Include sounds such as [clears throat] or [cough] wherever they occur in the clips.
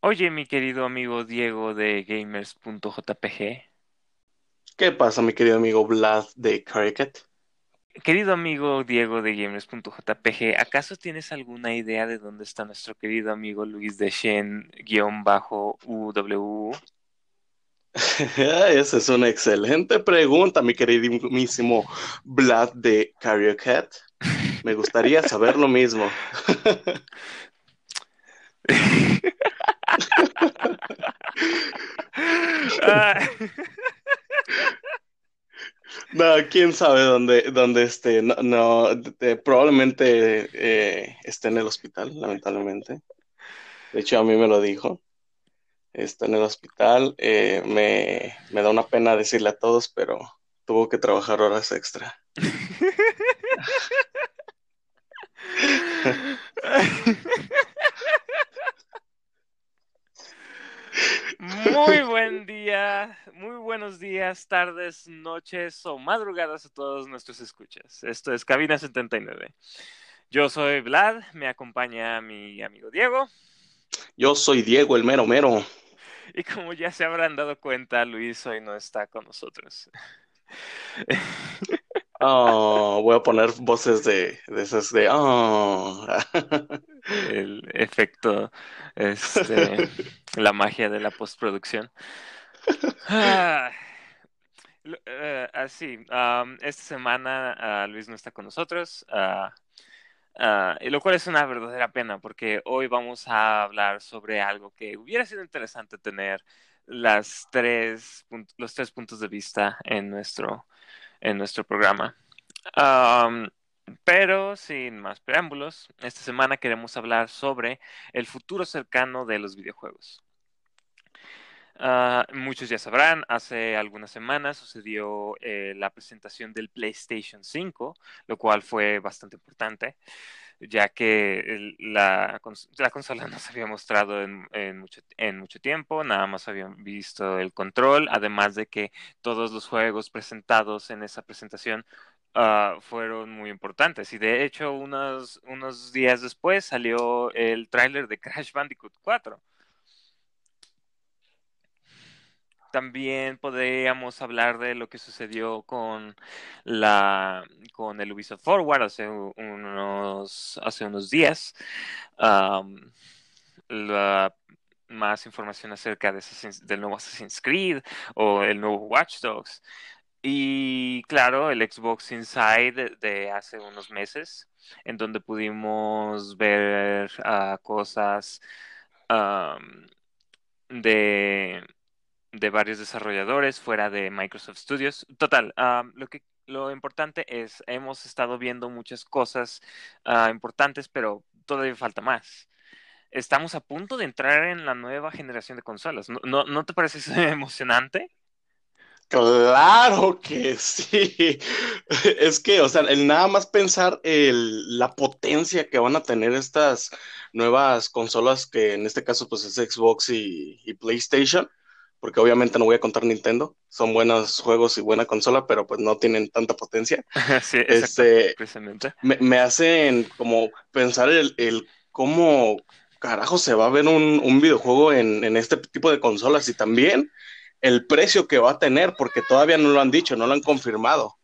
Oye, mi querido amigo Diego de gamers.jpg. ¿Qué pasa, mi querido amigo Vlad de Cricket? Querido amigo Diego de gamers.jpg, ¿acaso tienes alguna idea de dónde está nuestro querido amigo Luis de Shen-UW? [laughs] Esa es una excelente pregunta, mi queridísimo Vlad de Carriocat. Me gustaría saber lo mismo. [laughs] No, quién sabe dónde, dónde esté. No, probablemente eh, esté en el hospital, lamentablemente. De hecho, a mí me lo dijo. Está en el hospital. Eh, me, me da una pena decirle a todos, pero tuvo que trabajar horas extra. [laughs] Muy buen día, muy buenos días, tardes, noches o madrugadas a todos nuestros escuchas. Esto es Cabina 79. Yo soy Vlad, me acompaña mi amigo Diego. Yo soy Diego, el mero mero. Y como ya se habrán dado cuenta, Luis hoy no está con nosotros. [laughs] Oh, voy a poner voces de, de esas de oh. [laughs] el efecto, este, [laughs] la magia de la postproducción. Ah, eh, así, esta semana ah, Luis no está con nosotros, uh, lo cual es una verdadera pena porque hoy vamos a hablar sobre algo que hubiera sido interesante tener las tres, los tres puntos de vista en nuestro en nuestro programa. pero sin más preámbulos, esta semana queremos hablar sobre el futuro cercano de los videojuegos. Ah, muchos ya sabrán, hace algunas semanas sucedió eh, la presentación del PlayStation 5, lo cual fue bastante importante ya que la, la, consola [laughs] no se había mostrado en, en, mucho, en, mucho, tiempo, nada más habían visto el control, además de que todos los juegos presentados en esa presentación uh, fueron muy importantes. Y de hecho, unos, unos días después salió el tráiler de Crash Bandicoot 4. También podríamos hablar de lo que sucedió con la con el Ubisoft Forward hace unos hace unos días. más información acerca de del nuevo Assassin's Creed o el nuevo Watch Dogs. Y claro, el Xbox Inside de, hace unos meses, en donde pudimos ver uh, cosas de de varios desarrolladores fuera de Microsoft Studios. Total, lo que lo importante es, hemos estado viendo muchas cosas ah, importantes, pero todavía falta más. Estamos a punto de entrar en la nueva generación de consolas. ¿No, no, te parece [laughs] emocionante? Claro que sí. [laughs] Es que, o sea, el nada más pensar la potencia que van a tener estas nuevas consolas, que en este caso pues es Xbox y PlayStation, porque obviamente no voy a contar Nintendo, son buenos juegos y buena consola, pero pues no tienen tanta potencia. [laughs] sí, este, precisamente. Me, hacen como pensar el, el, cómo carajo se va a ver un, videojuego en, este tipo de consolas y también el precio que va a tener, porque todavía no lo han dicho, no lo han confirmado.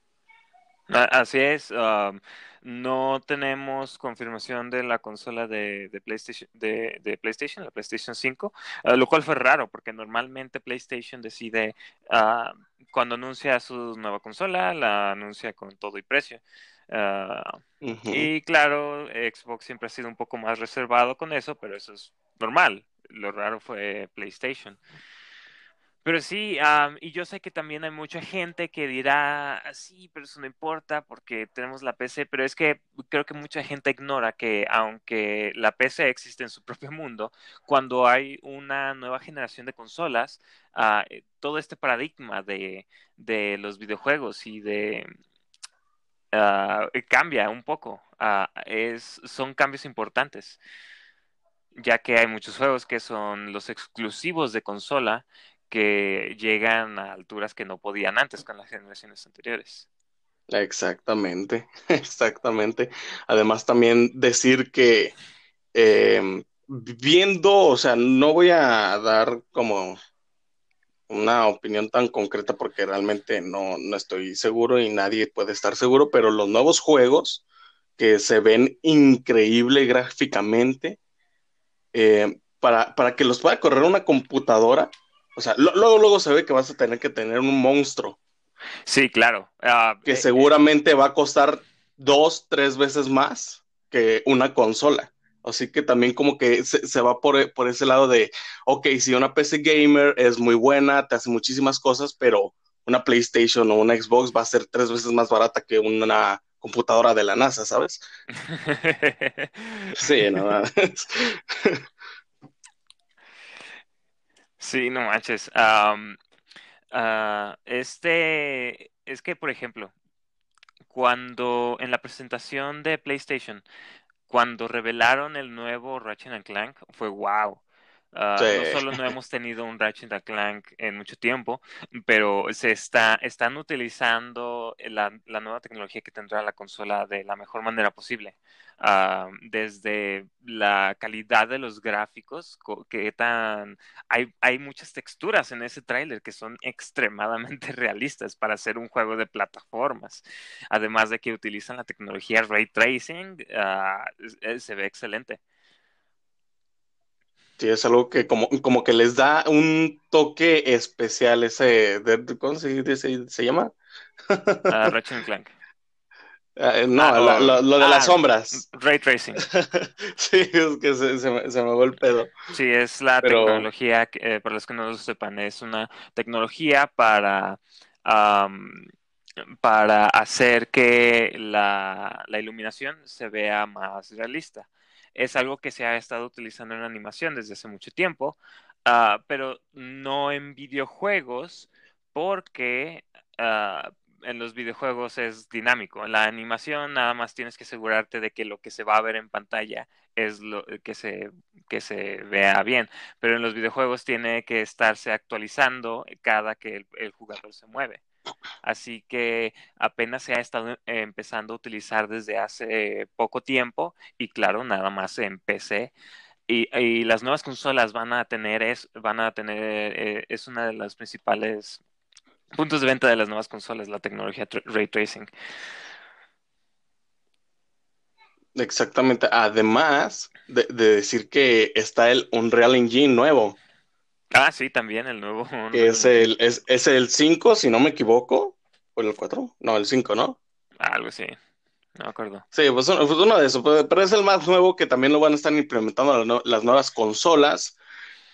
Así es. Um, no tenemos confirmación de la consola de, PlayStation, de, PlayStation, la PlayStation 5, ah, lo cual fue raro porque normalmente PlayStation decide ah, cuando anuncia su nueva consola, la anuncia con todo y precio. Ah, y claro, Xbox siempre ha sido un poco más reservado con eso, pero eso es normal. Lo raro fue PlayStation. Pero sí, y yo sé que también hay mucha gente que dirá, ah, sí, pero eso no importa porque tenemos la PC, pero es que creo que mucha gente ignora que aunque la PC existe en su [laughs] propio mundo, cuando hay una nueva generación de consolas, eh, todo este paradigma de, de los videojuegos y de... Ah, cambia un poco, es, son cambios importantes ya que hay muchos juegos que son los exclusivos de consola que llegan a alturas que no podían antes con las generaciones anteriores. Exactamente, [laughs] exactamente. Además también decir que em, viendo, o sea, no voy a dar como una opinión tan concreta porque realmente no, no estoy seguro y nadie puede estar seguro, pero los nuevos juegos que se ven increíble gráficamente, eh, para, para, que los pueda correr una computadora, o sea, luego, luego se ve que vas a tener que tener un monstruo. Sí, claro. Uh, que eh, seguramente eh, va a costar dos, tres veces más que una consola. Así que también como que se, se va por, por, ese lado de, ok, si una PC gamer es muy buena, te hace muchísimas cosas, pero una PlayStation o una Xbox va a ser tres veces más barata que una computadora de la NASA, ¿sabes? [laughs] sí, nada. [laughs] sí, no manches. Um, uh, este, es que, por ejemplo, cuando en la presentación de PlayStation cuando revelaron el nuevo Ratchet Clank, fue wow. Uh, sí. No solo no hemos tenido un Ratchet Clank en mucho tiempo, pero se está, están utilizando la, la, nueva tecnología que tendrá la consola de la mejor manera posible. Uh, desde la calidad de los gráficos, que tan hay, hay muchas texturas en ese tráiler que son [laughs] extremadamente realistas para hacer un juego de plataformas. Además de que utilizan la tecnología ray tracing, uh, se ve excelente. Sí, es algo que como, como que les da un toque especial ese, de, ¿cómo se, dice, se llama? Uh, [laughs] Ratchet Clank. Uh, no, ah, lo, lo, lo, de ah, las sombras. Ray tracing. [laughs] sí, es que se, se, me, se me va el pedo. Sí, es la Pero... tecnología, eh, para los que no lo sepan, es una tecnología para, um, para hacer que la, la iluminación se vea más realista es algo que se ha estado utilizando en animación desde hace mucho tiempo, uh, pero no en videojuegos porque uh, en los videojuegos es dinámico. En la animación nada más tienes que asegurarte de que lo que se va a ver en pantalla es lo que se, que se vea bien, pero en los videojuegos tiene que estarse actualizando cada que el jugador se mueve. Así que apenas se ha estado empezando a utilizar desde hace poco tiempo y claro, nada más en y las nuevas consolas van a tener es, van a tener eh, es una de las principales puntos de venta de las nuevas consolas, la tecnología ray tracing. Exactamente. Además de, de, decir que está el Unreal Engine nuevo. Ah, sí, también el nuevo. [laughs] Que es el, es, es el 5, si no me equivoco. ¿O el 4? No, el 5, ¿no? Algo así. No me acuerdo. Sí, pues uno, pues uno de esos. Pero es el más nuevo que también lo van a estar implementando las nuevas consolas.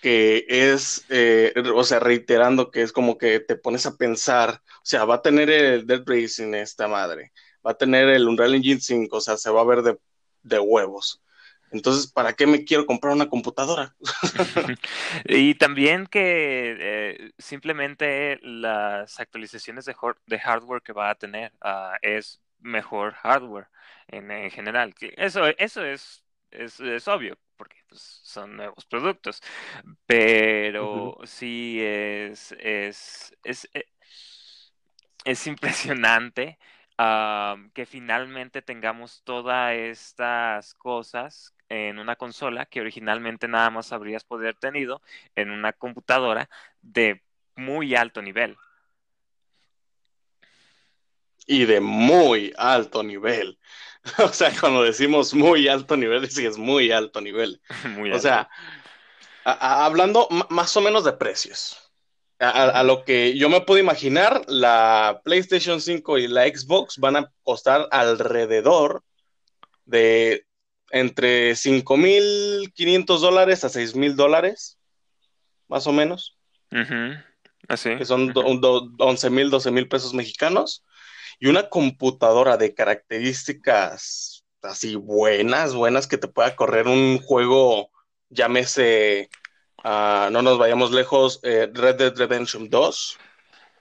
Que es, eh, o sea, reiterando que es como que te pones a pensar. O sea, va a tener el Dead Racing esta madre. Va a tener el Unreal Engine 5. O sea, se va a ver de, de huevos. Entonces, ¿para qué me quiero comprar una computadora? [laughs] y también que eh, simplemente las actualizaciones de, de, hardware que va a tener uh, es mejor hardware en, en, general. Eso, eso es, es, es obvio, porque pues, son nuevos productos. Pero uh -huh. sí es, es, es, eh, es impresionante Que finalmente tengamos todas estas cosas en una consola que originalmente nada más habrías poder tenido en una computadora de muy alto nivel. Y de muy alto nivel. [laughs] O sea, cuando decimos muy alto nivel, sí es muy alto nivel. [laughs] muy alto. O sea, hablando más o menos de precios. A, a, lo que yo me puedo imaginar, la PlayStation 5 y la Xbox van a costar alrededor de entre 5.500 dólares a 6.000 dólares, más o menos. Uh -huh. Así. Que son uh -huh. 11.000, 12.000 pesos mexicanos. Y una computadora de características así buenas, buenas, que te pueda correr un juego, llámese, uh, no nos vayamos lejos, eh, Red Dead Redemption 2,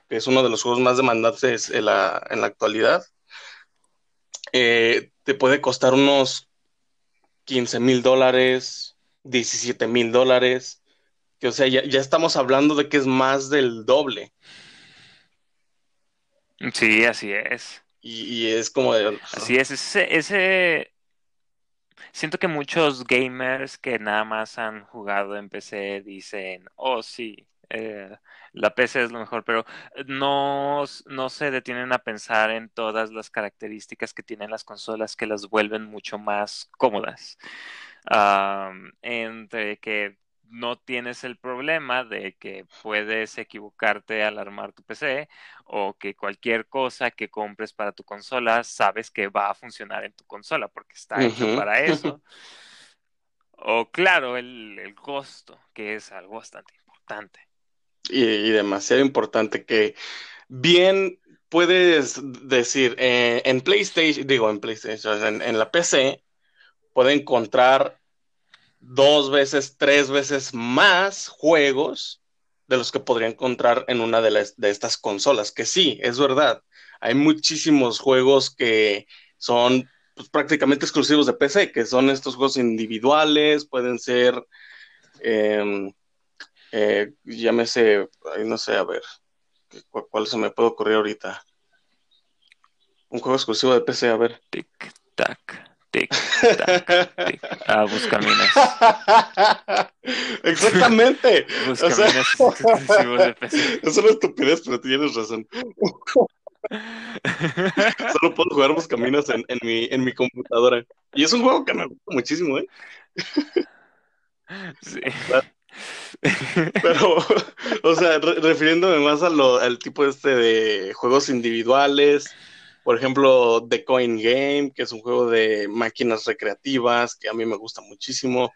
que es uno de los juegos más demandantes en la, en la actualidad. Eh, te puede costar unos 15 mil dólares, 17 mil dólares, que o sea, ya, ya, estamos hablando de que es más del doble. Sí, así es. Y, y es como de... Así es, ese, ese, siento que muchos gamers que nada más han jugado en PC dicen, oh sí, eh, la PC es lo mejor, pero no, no se detienen a pensar en todas las características que tienen las consolas que las vuelven mucho más cómodas. entre que no tienes el problema de que puedes equivocarte al armar tu PC o que cualquier cosa que compres para tu consola sabes que va a funcionar en tu consola porque está hecho para eso. [laughs] o claro, el, el, costo, que es algo bastante importante. Y, demasiado importante que bien puedes decir, eh, en PlayStation, digo en PlayStation, en la PC, puede encontrar dos veces, tres veces más juegos de los que podría encontrar en una de, las, de estas consolas, que sí, es verdad. Hay muchísimos juegos que son pues, prácticamente exclusivos de PC, que son estos juegos individuales, pueden ser, em, eh, llámese, no sé, a ver, ¿cuál, se me puede ocurrir ahorita? Un juego exclusivo de PC, a ver. Tic, tac. Tic, tac, tic. Ah, Buscaminas. [laughs] Exactamente. [laughs] Buscaminas o sea, de [laughs] PC. Es una estupidez, pero tienes razón. Solo puedo jugar Buscaminas en, en, mi, en mi computadora. Y es un juego que me gusta muchísimo, ¿eh? Sí. Pero, o sea, refiriéndome más a lo, al tipo este de juegos individuales, por ejemplo, The Coin Game, que es un juego de máquinas recreativas, que a mí me gusta muchísimo.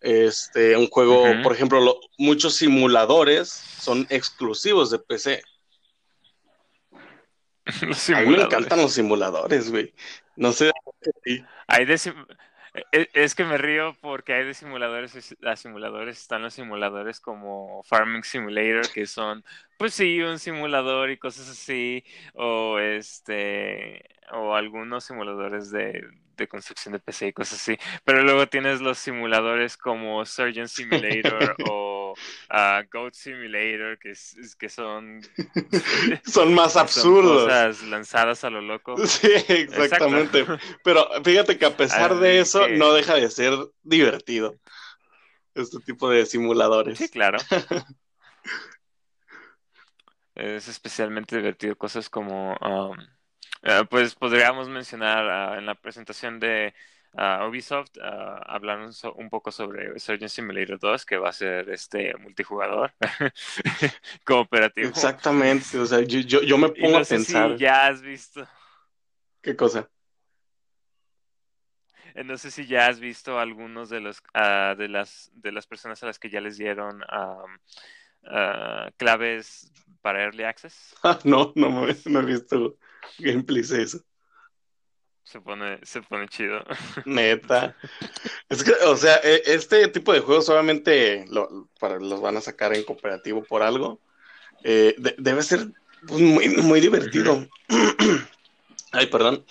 Este, un juego, por ejemplo, muchos simuladores son exclusivos de PC. [laughs] A mí me encantan los simuladores, güey. No sé. Hay de e, es que me río porque hay de simuladores a simuladores. Están los simuladores como Farming Simulator, que son, pues sí, un simulador y cosas así. O este, o algunos simuladores de, de construcción de PC y cosas así. Pero luego tienes los simuladores como Surgeon Simulator [laughs] o uh, Goat Simulator, que, que son... [laughs] [laughs] son más absurdos. cosas lanzadas a lo loco. Sí, exactamente. Pero fíjate que a pesar de eso, no deja de ser divertido. Este tipo de simuladores. Sí, claro. es especialmente divertido cosas como... Um, eh, pues podríamos mencionar ah, en la presentación de uh, Ubisoft, uh, hablar un, poco sobre Surgeon Simulator 2, que va a ser este multijugador [laughs] cooperativo. Exactamente, o sea, yo, yo, me [laughs] pongo a pensar. Si ya has visto. ¿Qué cosa? Eh, no sé si ya has visto algunos de los uh, de las de las personas a las que ya les dieron claves para Early Access. [laughs] no, no, no he visto [laughs] gameplays eso. Se pone, se pone chido. [laughs] Neta. Es que, o sea, e, este tipo de juegos obviamente lo, para, los van a sacar en cooperativo por algo. Eh, debe ser pues, muy, muy divertido. [clears throat] Ay, perdón.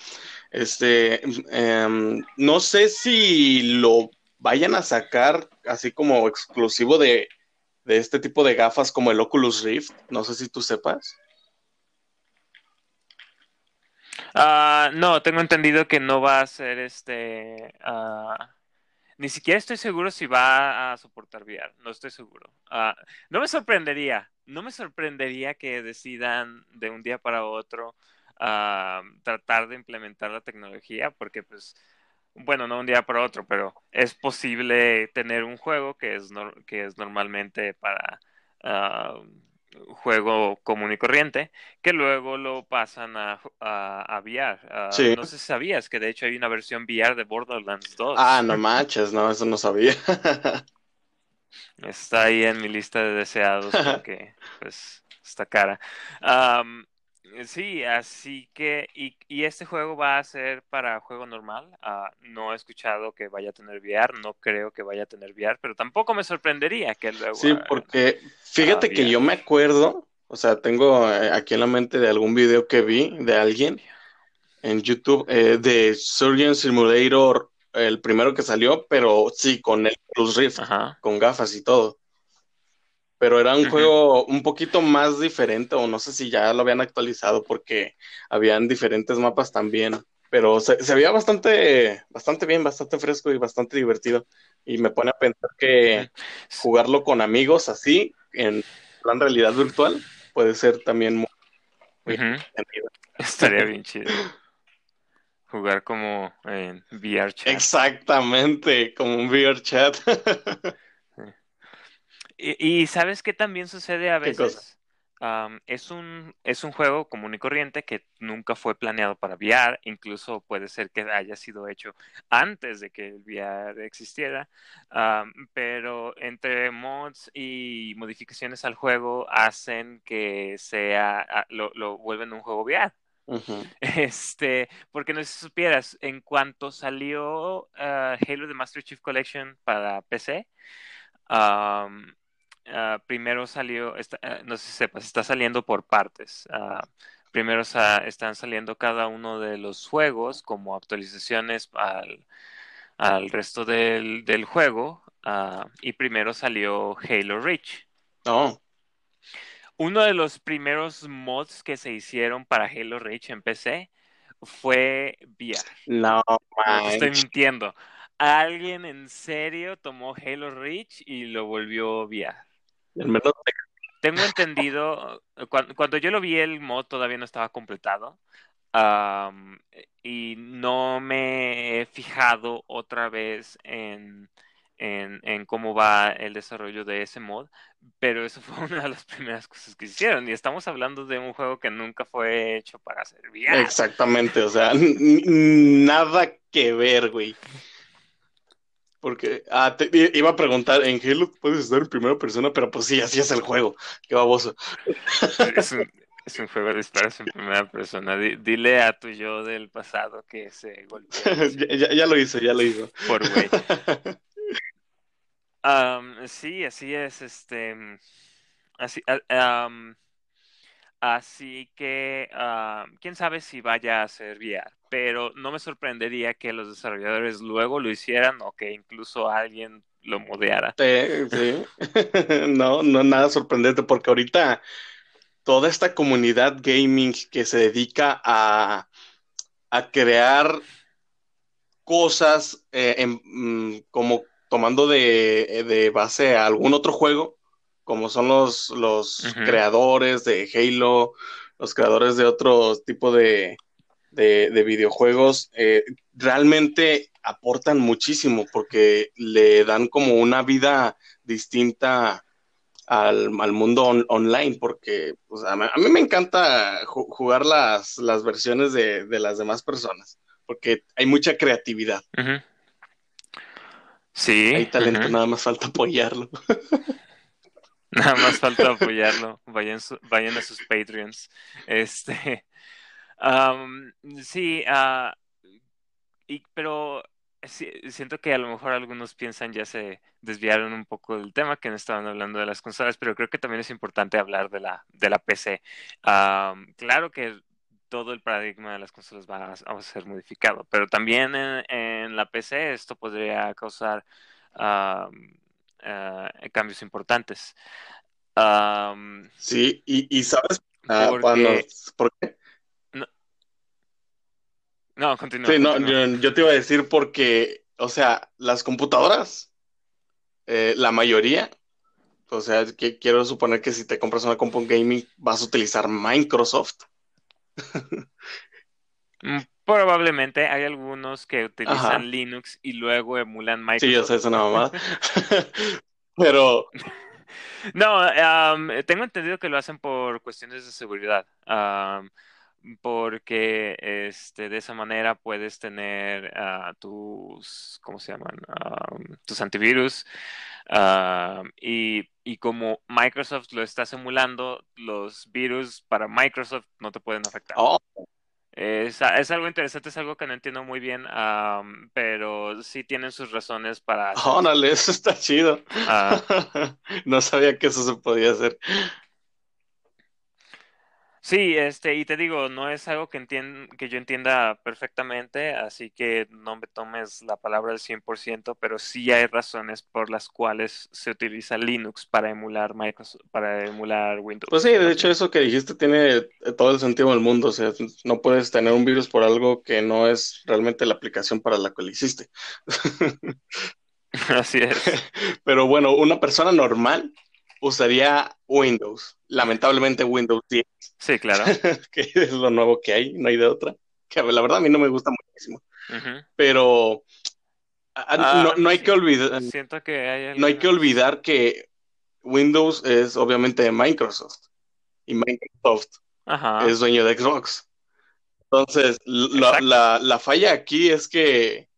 Este, em, no sé si lo vayan a sacar así como exclusivo de, de este tipo de gafas como el Oculus Rift. No sé si tú sepas. Uh, no, tengo entendido que no va a ser este. Uh, ni siquiera estoy seguro si va a soportar VR. No estoy seguro. Uh, no me sorprendería. No me sorprendería que decidan de un día para otro tratar de implementar la tecnología, porque pues bueno, no un día para otro, pero es posible tener un juego que es, que es normalmente para juego común y corriente, que luego lo pasan a, a, VR. Ah, no sé si sabías que de hecho hay una versión VR de Borderlands 2. Ah, no manches, no, eso no sabía. [laughs] está ahí en mi lista de deseados [laughs] porque pues está cara. Sí, así que, y, y, este juego va a ser para juego normal. Uh, no he escuchado que vaya a tener VR, no creo que vaya a tener VR, pero tampoco me sorprendería que luego. Sí, porque fíjate que yo me acuerdo, o sea, tengo eh, aquí en la mente de algún video que vi de alguien en YouTube eh, de Surgeon Simulator, el primero que salió, pero sí, con el Plus Rift, con gafas y todo pero era un juego un poquito más diferente, o no sé si ya lo habían actualizado porque habían diferentes mapas también. pero se, se veía bastante, bastante bien, bastante fresco y bastante divertido. Y me pone a pensar que jugarlo con amigos así, en plan realidad virtual, puede ser también muy, muy. Estaría [laughs] bien chido. Jugar como en VR chat. Exactamente, como un VR chat. [laughs] Y, y ¿sabes qué también sucede a veces? Es un, es un juego común y corriente que nunca fue planeado para VR, incluso puede ser que haya sido hecho antes de que el VR existiera, pero entre mods y modificaciones al juego hacen que sea, a- lo, lo vuelven un juego VR. [laughs] Este, porque no sé si supieras, en cuanto salió ah, Halo The Master Chief Collection para PC, ah, primero salió, está- ah, no sé si sepas, está saliendo por partes. Ah, primero están saliendo cada uno de los juegos como actualizaciones al, al resto del, del juego. y primero salió Halo Reach. No, Uno de los primeros mods que se hicieron para Halo Reach en PC fue VR. no, estoy mintiendo. Alguien en serio tomó Halo Reach y lo volvió VR. Tengo entendido, cuando, cuando yo lo vi el mod todavía no estaba completado y no me he fijado otra vez en, en, en cómo va el desarrollo de ese mod, pero eso [laughs] fue una de las primeras cosas que hicieron y estamos hablando de un juego que nunca fue hecho para ser VR. Exactamente, o sea, nada que ver, güey. Porque ah, te- iba a preguntar, en Halo puedes estar en primera persona, pero pues sí, así es el juego. Qué baboso. Es un, es un juego de disparos en primera persona. Di- dile a tu yo del pasado que se golpeó [laughs] ya, ya- ya lo hizo, ya lo hizo. por güey. [laughs] Am, sí, así es, este, así, a- am, así que, am, quién sabe si vaya a ser VR, pero no me sorprendería que los desarrolladores luego lo hicieran o que incluso alguien lo modeara. Sí, sí. [laughs] No, no nada sorprendente, porque ahorita toda esta comunidad gaming que se dedica a, a crear cosas eh, en- mm, como tomando de, de base a algún otro juego, como son los, los creadores de Halo, los creadores de otro tipo de, de, de videojuegos, eh, realmente aportan muchísimo porque le dan como una vida distinta al, al mundo on- online, porque pues, a, mí, a mí me encanta ju- jugar las, las versiones de, de las demás personas, porque hay mucha creatividad. Sí, hay talento, nada más falta apoyarlo. [laughs] Nada más falta apoyarlo. Vayan, vayan a sus Patreons. Este, [laughs] sí, y, pero sí, siento que a lo mejor algunos piensan ya se desviaron un poco del tema, que no estaban hablando de las consolas, pero creo que también es importante hablar de la, de la PC. Claro que todo el paradigma de las consolas va a, ser modificado, pero también en, la PC esto podría causar ah, cambios importantes. Sí, y, y sabes, ah, porque... cuando, ¿por qué? No, continúa, Sí, no, yo, yo te iba a decir porque, o sea, las computadoras, eh, la mayoría, o sea, que quiero suponer que si te compras una compu gaming vas a utilizar Microsoft. Probablemente hay algunos que utilizan Ajá. Linux y luego emulan Sí, yo Microsoft. sé, es una mamada. [laughs] [laughs] Pero, No, am, tengo entendido que lo hacen por cuestiones de seguridad. porque este, de esa manera puedes tener ah, tus, ¿cómo se llaman? Am, tus antivirus. y como Microsoft lo está simulando, los virus para Microsoft no te pueden afectar. oh, Es, es algo interesante, es algo que no entiendo muy bien, am, pero sí tienen sus razones para órale, eso está chido. Ah, [laughs] No sabía que eso se podía hacer. Sí, este, y te digo, no es algo que, entien que yo entienda perfectamente, así que no me tomes la palabra al 100%, pero sí hay razones por las cuales se utiliza Linux para emular Microsoft, para emular Windows. Pues sí, de hecho eso que dijiste tiene todo el sentido del mundo, o sea, no puedes tener un virus por algo que no es realmente la aplicación para la que lo hiciste. [laughs] [laughs] Así es. Pero bueno, una persona normal usaría Windows. Lamentablemente Windows 10. Sí, claro. [laughs] que es lo nuevo que hay, no hay de otra. Que la verdad a mí no me gusta muchísimo. Pero ah, no, hay que olvidar. Siento que hay No hay que olvidar que Windows es obviamente de Microsoft. Y Microsoft es dueño de Xbox. Entonces, la, la, falla aquí es que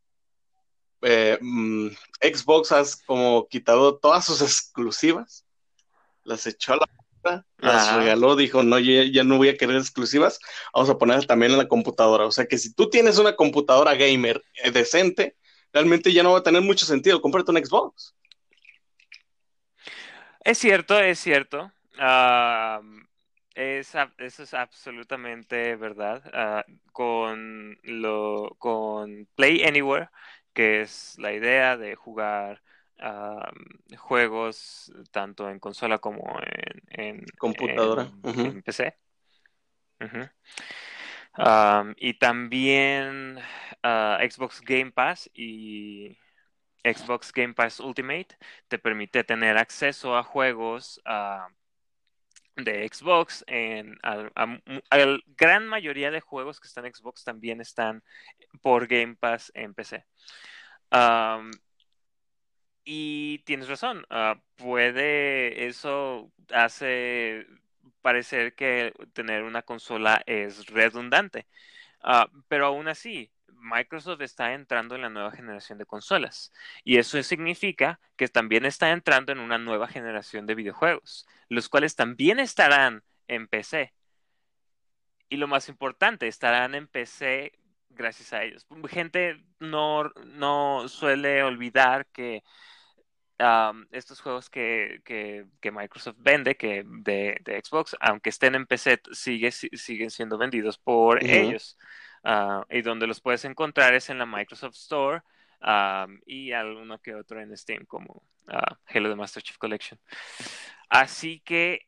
eh, mm, Xbox has como quitado todas sus exclusivas las echó a la puta, las regaló, dijo, no, ya, no voy a querer exclusivas, vamos a ponerlas también en la computadora. O sea que si tú tienes una computadora gamer eh, decente, realmente ya no va a tener mucho sentido, cómprate un Xbox. Es cierto, es cierto. eso es absolutamente verdad. Ah, con, lo, con Play Anywhere, que es la idea de jugar juegos tanto en consola como en, computadora, en, PC. y también ah, Xbox Game Pass y Xbox Game Pass Ultimate te permite tener acceso a juegos ah, de Xbox. En, la gran mayoría de juegos que están en Xbox también están por Game Pass en PC. Y tienes razón, ah, puede, eso hace parecer que tener una consola es redundante, ah, pero aún así, Microsoft está entrando en la nueva generación de consolas y eso significa que también está entrando en una nueva generación de videojuegos, los cuales también estarán en PC. Y lo más importante, estarán en PC gracias a ellos. Gente no, no suele olvidar que estos juegos que, que, Microsoft vende que de, Xbox, aunque estén en PC, sigue, siguen siendo vendidos por ellos. Ah, y donde los puedes encontrar es en la Microsoft Store y alguno que otro en Steam, como uh, Halo The Master Chief Collection. Así que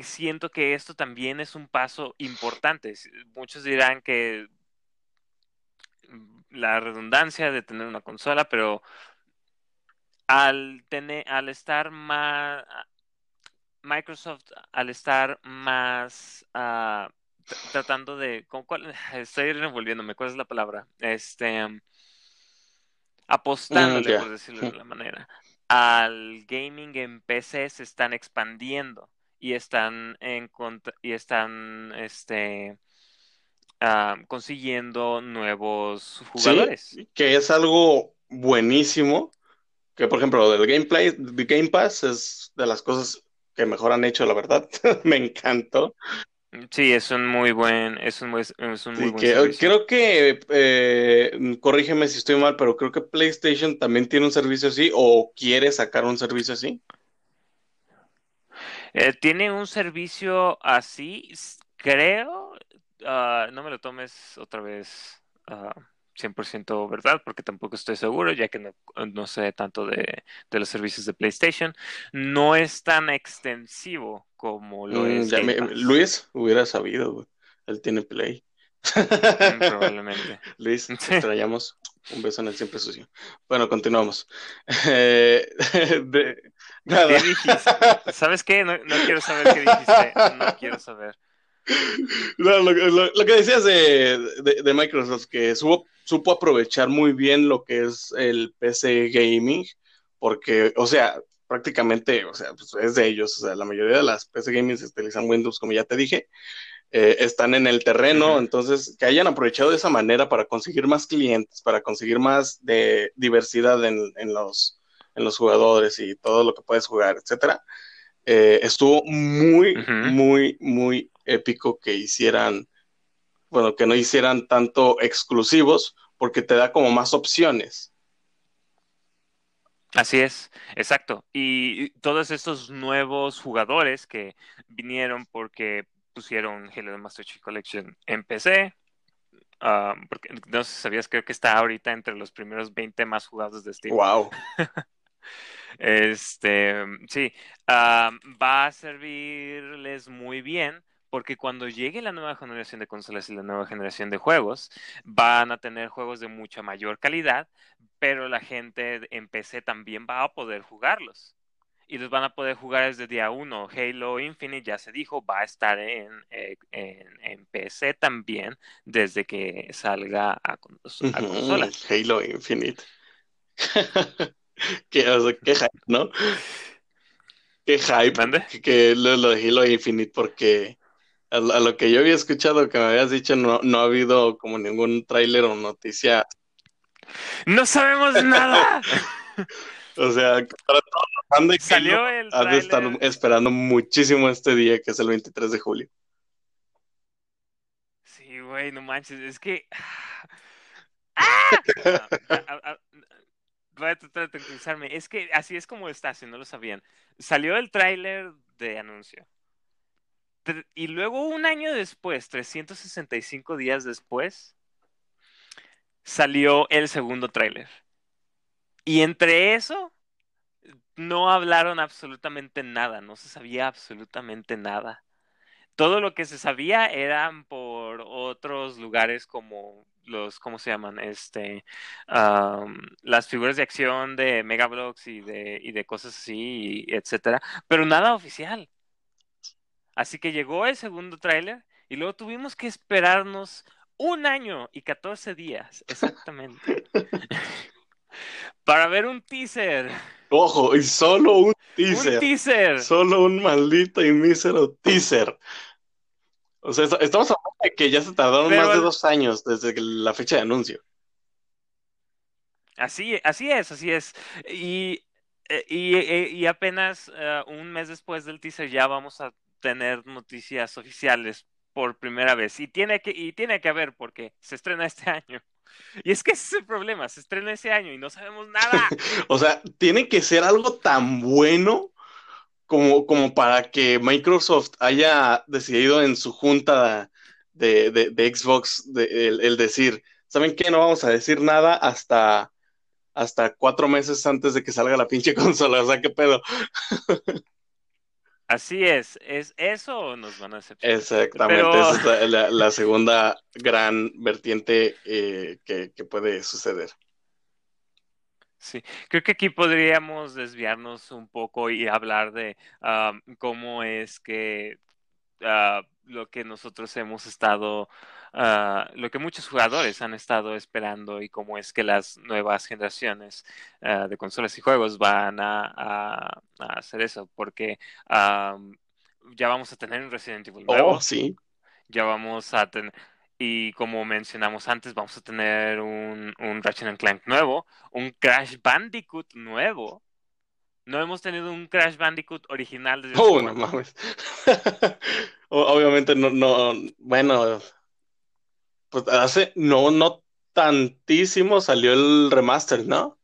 siento que esto también es un paso importante. Muchos dirán que la redundancia de tener una consola, pero al tener, al estar más Microsoft, al estar más ah, tratando de, ¿con cuál? [laughs] estoy revolviéndome, ¿cuál es la palabra? Este, mm, apostándole, mm, por decirlo de alguna manera, al gaming en PC se están expandiendo y están en y están, este, ah, consiguiendo nuevos jugadores. que es algo buenísimo que por ejemplo, del gameplay, Game Pass es de las cosas que mejor han hecho, la verdad. [laughs] Me encantó. Sí, es un muy buen, es un muy, es un muy buen Creo que, eh, corrígeme si estoy mal, pero creo que PlayStation también tiene un servicio así o quiere sacar un servicio así. Eh, tiene un servicio así, creo, ah, no me lo tomes otra vez. Uh, 100% verdad, porque tampoco estoy seguro, ya que no, sé tanto de, los servicios de PlayStation. No es tan extensivo como lo mm, es. Luis hubiera sabido, Él tiene Play. Mm, [laughs] probablemente. Luis, [laughs] te traíamos un beso en el siempre sucio. Bueno, continuamos. [laughs] Eh, ¿Qué dijiste? ¿Sabes qué? No, no quiero saber qué dijiste. No quiero saber. lo, que decías de, Microsoft, que supo, supo, aprovechar muy bien lo que es el PC gaming, porque, o sea, prácticamente, o sea, pues es de ellos, o sea, la mayoría de las PC gaming se utilizan Windows, como ya te dije, eh, están en el terreno, entonces que hayan aprovechado de esa manera para conseguir más clientes, para conseguir más de diversidad en, los, en los jugadores y todo lo que puedes jugar, etcétera. Eh, estuvo muy, muy, muy épico que hicieran, bueno, que no hicieran tanto exclusivos, porque te da como más opciones. Así es, exacto. Y todos estos nuevos jugadores que vinieron porque pusieron Halo Master Chief Collection en PC. Ah, porque no sé si sabías, creo que está ahorita entre los primeros 20 más jugados de Steam. Wow. [laughs] este, sí, ah, va a servirles muy bien porque cuando llegue la nueva generación de consolas y la nueva generación de juegos, van a tener juegos de mucha mayor calidad, pero la gente en PC también va a poder jugarlos. Y los van a poder jugar desde día uno. Halo Infinite, ya se dijo, va a estar en, eh, en, PC también desde que salga a, consola. Halo Infinite. [laughs] qué, qué hype, ¿no? Qué hype que, lo, lo de Halo Infinite porque a, lo que yo había escuchado que me habías dicho, no, no ha habido como ningún tráiler o noticia. ¡No sabemos nada! [laughs] o sea, para todos los Salió el has de estar esperando muchísimo este día, que es el 23 de julio. Sí, güey, no manches, es que... [laughs] ¡Ah! voy a tratar de tranquilizarme. Es que así es como está, si no lo sabían. Salió el tráiler de anuncio y luego un año después, 365 días después, salió el segundo tráiler. Y entre eso, no hablaron absolutamente nada, no se sabía absolutamente nada. Todo lo que se sabía eran por otros lugares como los, ¿cómo se llaman? Este, las figuras de acción de Megablogs y de, y de cosas así, etcétera, pero nada oficial. Así que llegó el segundo tráiler y luego tuvimos que esperarnos un año y 14 días, exactamente, [laughs] para ver un teaser. Ojo, y solo un teaser. Un teaser. Solo un maldito y mísero teaser. O sea, estamos hablando de que ya se tardaron más de dos años desde la fecha de anuncio. Así, así es, así es. Y, eh, eh, y, apenas eh, un mes después del teaser ya vamos a tener noticias oficiales por primera vez. Y tiene que, y tiene que haber porque se estrena este [laughs] año. Y es que ese es el problema, se estrena ese año y no sabemos nada. [laughs] o sea, tiene que ser algo tan bueno como, como para que Microsoft haya decidido en su junta de, de, Xbox el, decir, ¿saben qué? No vamos a decir nada hasta, hasta cuatro meses antes de que salga la pinche [laughs] consola. O sea, ¿qué pedo? Así es, es eso nos van a aceptar. Exactamente, esa es la, segunda gran vertiente eh, que, puede suceder. Sí, creo que aquí podríamos desviarnos un poco y hablar de cómo es que ah, lo que nosotros hemos estado, ah, lo que muchos jugadores han estado esperando y cómo es que las nuevas generaciones ah, de consolas y juegos van a, hacer eso, porque ya vamos a tener un Resident Evil nuevo. Oh, sí. Ya vamos a tener, y como mencionamos antes, vamos a tener un, un Ratchet Clank nuevo, un Crash Bandicoot nuevo. No hemos tenido un Crash Bandicoot original desde Oh, no mames. [laughs] Obviamente no, no, bueno, pues hace, no, no tantísimo salió el remaster, ¿no?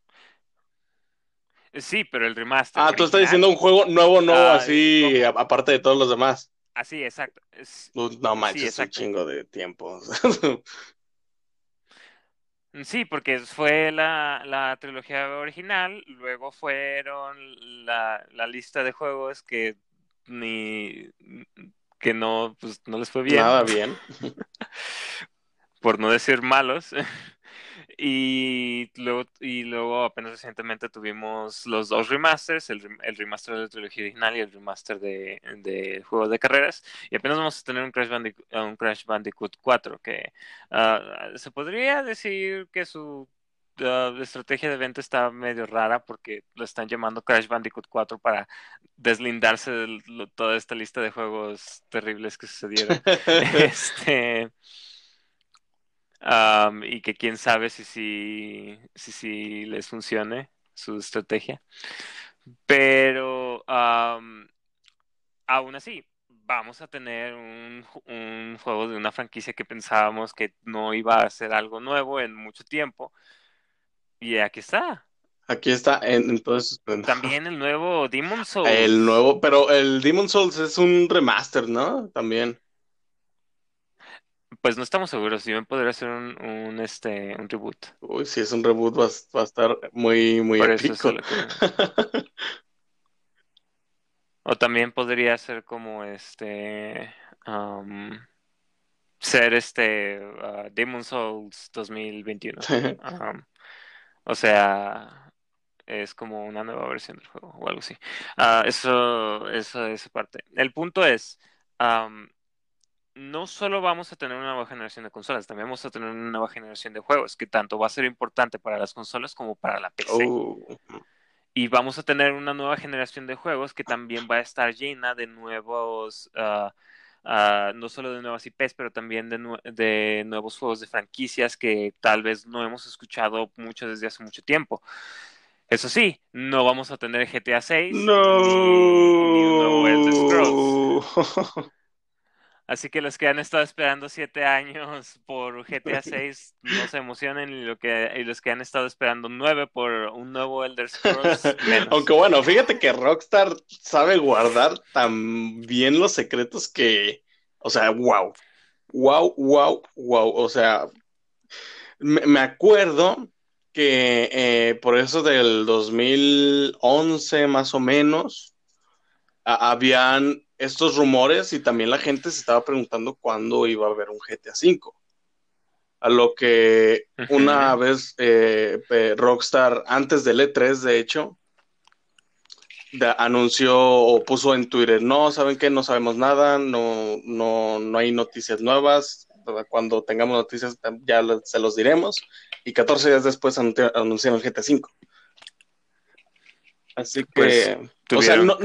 Sí, pero el remaster. Ah, tú estás diciendo un juego nuevo, nuevo, ah, así, aparte de todos los demás. Así, exacto. no manches, es un chingo de tiempo. [laughs] Sí, porque fue la, la trilogía original, luego fueron la, la, lista de juegos que ni que no, pues no les fue bien. Nada bien. [laughs] Por no decir malos. [laughs] Y luego, y luego apenas recientemente tuvimos los dos remasters, el, el remaster de la trilogía original y el remaster de, de juegos de carreras. Y apenas vamos a tener un Crash Bandicoot, un Crash Bandicoot 4, que ah, se podría decir que su uh, estrategia de venta está medio rara porque lo están llamando Crash Bandicoot 4 para deslindarse de toda esta lista de juegos terribles que sucedieron. [laughs] [laughs] este y que quién sabe si, si, si, les funcione su estrategia. Pero aún así, vamos a tener un, un, juego de una franquicia que pensábamos que no iba a ser algo nuevo en mucho tiempo. Y aquí está. Aquí está, entonces. También el nuevo Demon Souls. El nuevo, pero el Demon Souls es un remaster, ¿no? También. Pues no estamos seguros, si bien podría ser un, un, este, un reboot. Uy, si es un reboot va, va a estar muy, muy Por eso épico. es lo que- [laughs] O también podría ser como este. am, ser este. ah, Demon's Souls 2021. Am, o sea, es como una nueva versión del juego o algo así. Ah, eso, eso es parte. El punto es. am, no solo vamos a tener una nueva generación de consolas, también vamos a tener una nueva generación de juegos, que tanto va a ser importante para las consolas como para la PC. Oh, Y vamos a tener una nueva generación de juegos que también va a estar llena de nuevos, ah, ah, no solo de nuevas IPs, pero también de, nue- de nuevos juegos de franquicias que tal vez no hemos escuchado mucho desde hace mucho tiempo. Eso sí, no vamos a tener GTA 6 ni, ni un nuevo Elder Scrolls. [laughs] Así que los que han estado esperando siete años por GTA 6 no se emocionen y, lo que, y los que han estado esperando nueve por un nuevo Elder Scrolls [laughs] menos. Aunque bueno, fíjate que Rockstar sabe guardar tan bien los secretos que, o sea, wow, wow, wow, wow, o sea, me, me acuerdo que eh, por eso del 2011 más o menos, a- habían estos rumores y también la gente se estaba preguntando cuándo iba a haber un GTA V. A lo que una vez eh, eh, Rockstar, antes del E3, de hecho, anunció o puso en Twitter, no, ¿saben qué? No sabemos nada, no, no, no hay noticias nuevas, cuando tengamos noticias ya se los diremos, y 14 días después anunci- anunciaron el GTA V. Así que, Pues, o sea, no,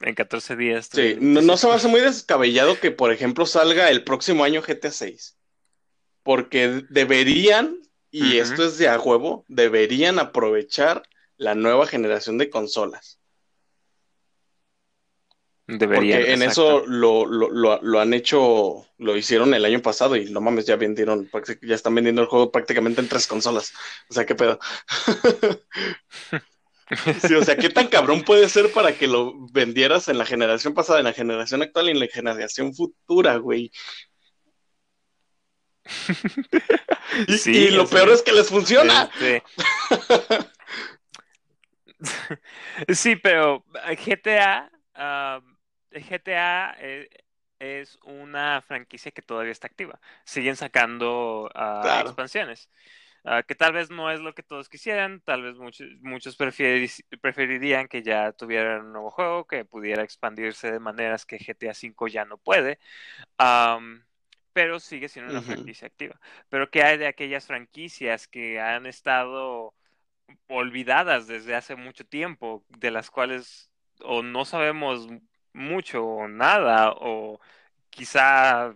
En 14 días. sí, no, no se me hace muy descabellado que, por ejemplo, salga el próximo año GTA 6, porque deberían, y esto es de a huevo, deberían aprovechar la nueva generación de consolas. Deberían, Porque en exacto. eso lo, lo, lo, lo han hecho, lo hicieron el año pasado y no mames, ya vendieron, ya están vendiendo el juego prácticamente en tres consolas. O sea, qué pedo. [laughs] Sí, o sea, qué tan cabrón puede ser para que lo vendieras en la generación pasada, en la generación actual y en la generación futura, güey. Y, Sí, y lo peor es. que les funciona. Este, [laughs] Sí, pero GTA, GTA eh, es una franquicia que todavía está activa. Siguen sacando ah, Claro. expansiones. Ah, que tal vez no es lo que todos quisieran, tal vez muchos, muchos preferi- preferirían que ya tuvieran un nuevo juego, que pudiera expandirse de maneras que GTA V ya no puede, pero sigue siendo una franquicia activa. Pero ¿qué hay de aquellas franquicias que han estado olvidadas desde hace mucho tiempo, de las cuales o no sabemos mucho o nada, o quizá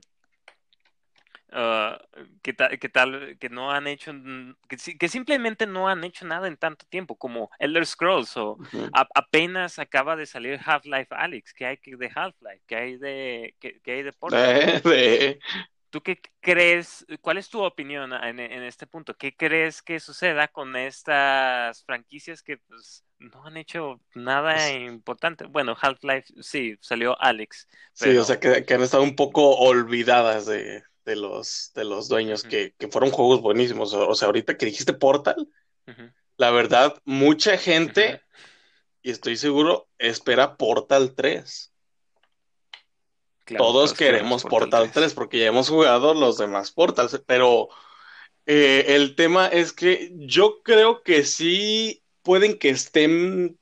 ah, que, ta- que tal que no han hecho que, si- que simplemente no han hecho nada en tanto tiempo como Elder Scrolls o apenas acaba de salir Half-Life Alyx ¿qué hay que- de Half-Life? ¿qué hay de qué, qué hay de [laughs] Portal? De- ¿Tú qué crees? ¿Cuál es tu opinión en, en este punto? ¿Qué crees que suceda con estas franquicias que pues, no han hecho nada importante? Bueno, Half-Life sí, salió Alex, Sí, o sea, que, que han estado un poco olvidadas de, de los, de los dueños, que, que fueron juegos buenísimos. O, o sea, ahorita que dijiste Portal, la verdad, mucha gente, y estoy seguro, espera Portal 3. Claro, Todos queremos Portal 3 porque ya hemos jugado los demás Portals, pero eh, el tema es que yo creo que sí pueden que estén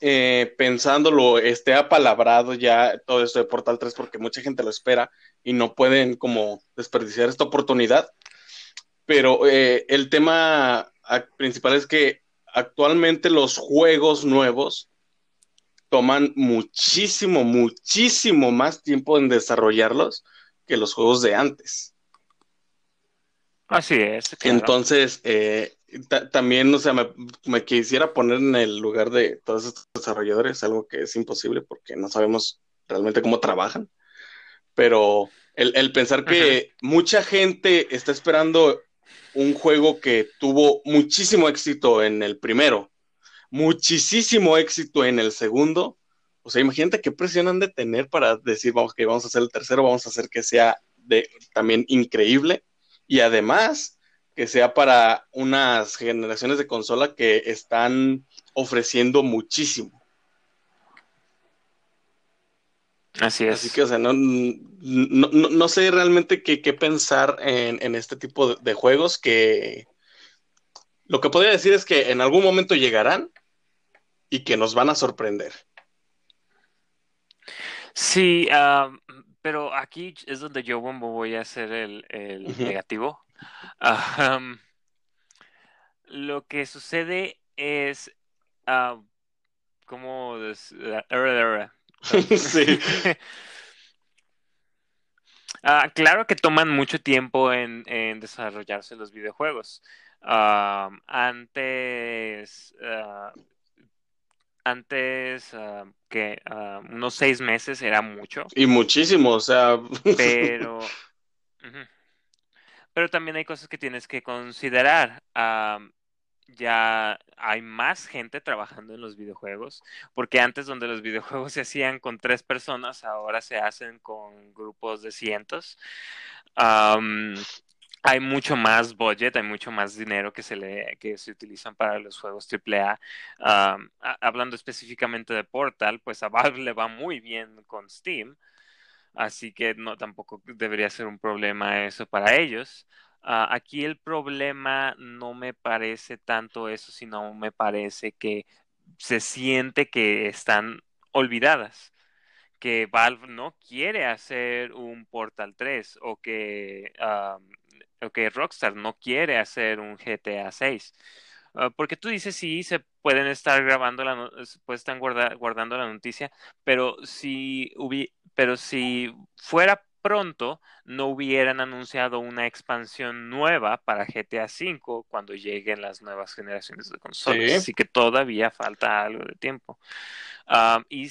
eh, pensándolo, esté apalabrado ya todo esto de Portal 3 porque mucha gente lo espera y no pueden como desperdiciar esta oportunidad. Pero eh, el tema principal es que actualmente los juegos nuevos toman muchísimo, muchísimo más tiempo en desarrollarlos que los juegos de antes. Así es, claro. Entonces, eh, ta- también, o sea, me, me quisiera poner en el lugar de todos estos desarrolladores, algo que es imposible porque no sabemos realmente cómo trabajan, pero el, el pensar que mucha gente está esperando un juego que tuvo muchísimo éxito en el primero, muchísimo éxito en el segundo, o sea, imagínate qué presión han de tener para decir, vamos, que vamos a hacer el tercero, vamos a hacer que sea de, también increíble. Y además, que sea para unas generaciones de consola que están ofreciendo muchísimo. Así es. Así que, o sea, no, no, sé realmente qué, pensar en, este tipo de, juegos que lo que podría decir es que en algún momento llegarán y que nos van a sorprender. Sí, pero aquí es donde yo voy a hacer el, negativo. lo que sucede es como [laughs] sí. [laughs] Ah, claro que toman mucho tiempo en, desarrollarse los videojuegos. antes, ah, antes que unos seis meses era mucho. Y muchísimo, o sea. Pero. [laughs] Pero también hay cosas que tienes que considerar ya hay más gente trabajando en los videojuegos, porque antes donde los [laughs] videojuegos se hacían con tres personas, ahora se hacen con grupos de cientos. hay mucho más budget, hay mucho más dinero que se le que se utilizan para los juegos AAA. hablando específicamente de Portal, pues a Valve le va muy bien con Steam, así que no tampoco debería ser un problema eso para ellos. Ah, aquí el problema no me parece tanto eso, sino me parece que se siente que están olvidadas, que Valve no quiere hacer un Portal 3 o que, o que Rockstar no quiere hacer un GTA 6. Ah, porque tú dices, sí, se pueden estar grabando, la pueden estar guardando la noticia, pero si, pero si fuera pronto no hubieran anunciado una expansión nueva para GTA V cuando lleguen las nuevas generaciones de consolas. Así que todavía falta algo de tiempo. Ah, y,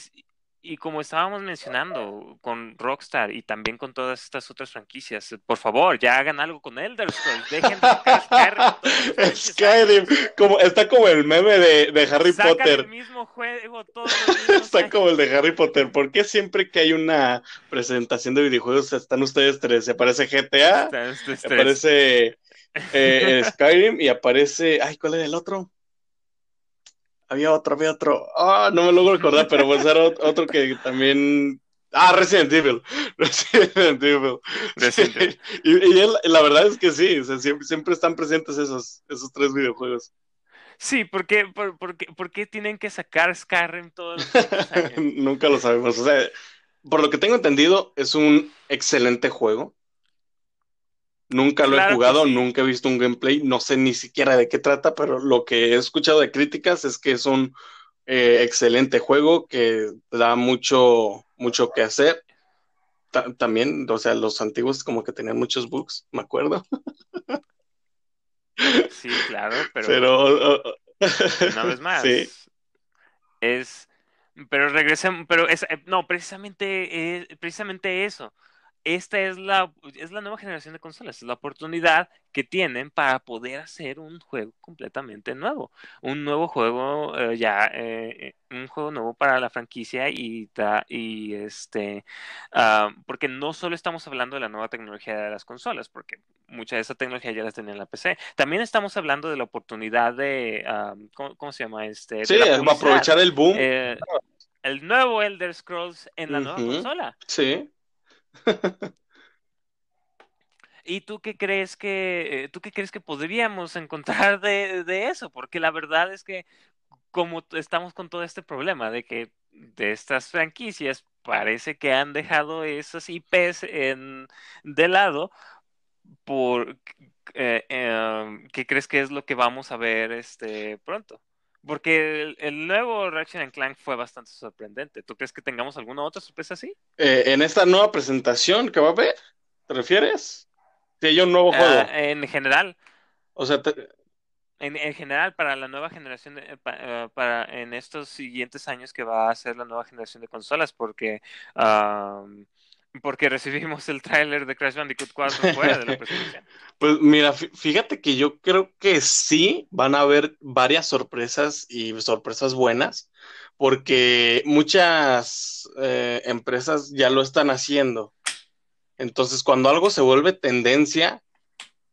y como estábamos mencionando con Rockstar y también con todas estas otras franquicias, por favor, ya hagan algo con Elder Scrolls, dejen de Skyrim. [laughs] Skyrim, como, está como el meme de, de Harry Potter. el mismo juego, todos Está como el de Harry Potter. ¿Por qué siempre que hay una presentación de videojuegos están ustedes tres? Se aparece GTA, aparece eh, [laughs] Skyrim y aparece. Ay, ¿cuál era el otro? Había otro, había otro. Ah, no me logro recordar, pero pues era otro que también. Ah, Resident Evil. [laughs] Resident Evil. Y, la verdad es que sí, siempre, siempre están presentes esos, esos tres videojuegos. Sí, ¿por qué, por, qué, tienen que sacar Skyrim todos los años? [laughs] Nunca lo sabemos. O sea, por lo que tengo entendido, es un excelente juego. Nunca lo he jugado, nunca he visto un gameplay, no sé ni siquiera de qué trata, pero lo que he escuchado de críticas es que es un eh, excelente juego que da mucho, mucho que hacer. también, o sea, los antiguos como que tenían muchos bugs, me acuerdo. Sí, claro, pero, pero una vez [laughs] más, es, pero regresen, pero es, eh, no, precisamente, eh, precisamente eso esta es la, es la nueva generación de consolas, es la oportunidad que tienen para poder hacer un juego completamente nuevo, un nuevo juego eh, ya, eh, un juego nuevo para la franquicia y, y este, ah, porque no solo estamos hablando de la nueva tecnología de las consolas, porque mucha de esa tecnología ya la tenía en la PC, también estamos hablando de la oportunidad de, ah, ¿cómo, se llama? Este, sí, aprovechar el boom. Eh, el nuevo Elder Scrolls en la nueva consola. Sí. ¿Y tú qué crees que, eh, tú qué crees que podríamos encontrar de, eso? Porque la verdad es que como estamos con todo este problema de que de estas franquicias parece que han dejado esas IPs en, de lado por eh, em, ¿qué crees que es lo que vamos a ver este pronto? Porque el, nuevo Ratchet Clank fue bastante sorprendente. ¿Tú crees que tengamos alguna otra sorpresa así? Eh, en esta nueva presentación que va a haber, ¿te refieres? Si hay un nuevo ah, juego. en general. O sea, en, en, general, para la nueva generación, eh, para, en estos siguientes años que va a ser la nueva generación de consolas, porque porque recibimos el tráiler de Crash Bandicoot 4 fuera de la [laughs] presentación. Pues mira, fíjate que yo creo que sí van a haber varias sorpresas y sorpresas buenas, porque muchas eh, empresas ya lo están haciendo. Entonces, cuando algo se vuelve tendencia,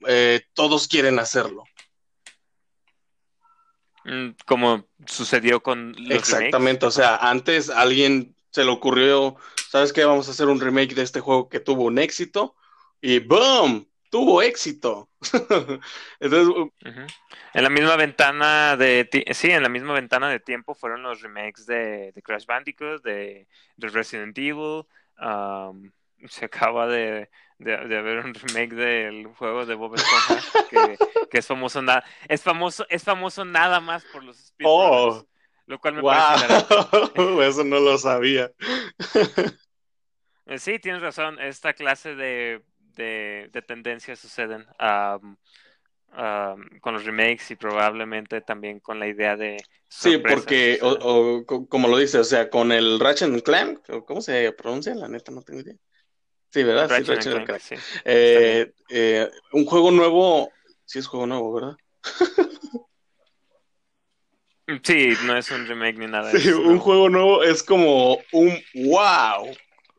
eh, todos quieren hacerlo. Mm, como sucedió con los Exactamente, o sea, antes alguien se le ocurrió, ¿sabes qué? Vamos a hacer un remake de este juego que tuvo un éxito y ¡boom! Tuvo éxito. [laughs] Entonces, En la misma ventana de sí, en la misma ventana de tiempo fueron los remakes de, Crash Bandicoot, de, Resident Evil. se acaba de, de, haber un remake del juego de Bob Esponja [laughs] que, es famoso nada es famoso es famoso nada más por los speedrunners, oh, lo cual me wow. [laughs] eso no lo sabía sí tienes razón esta clase de, de, tendencias suceden con los remakes y probablemente también con la idea de sí porque o, como lo dice o sea con el Ratchet Clank cómo se pronuncia la neta no tengo idea Sí, ¿verdad? Sí, eh, eh, un juego nuevo, sí es juego nuevo, ¿verdad? sí, no es un remake ni nada. [laughs] Sí, un juego nuevo es como un wow.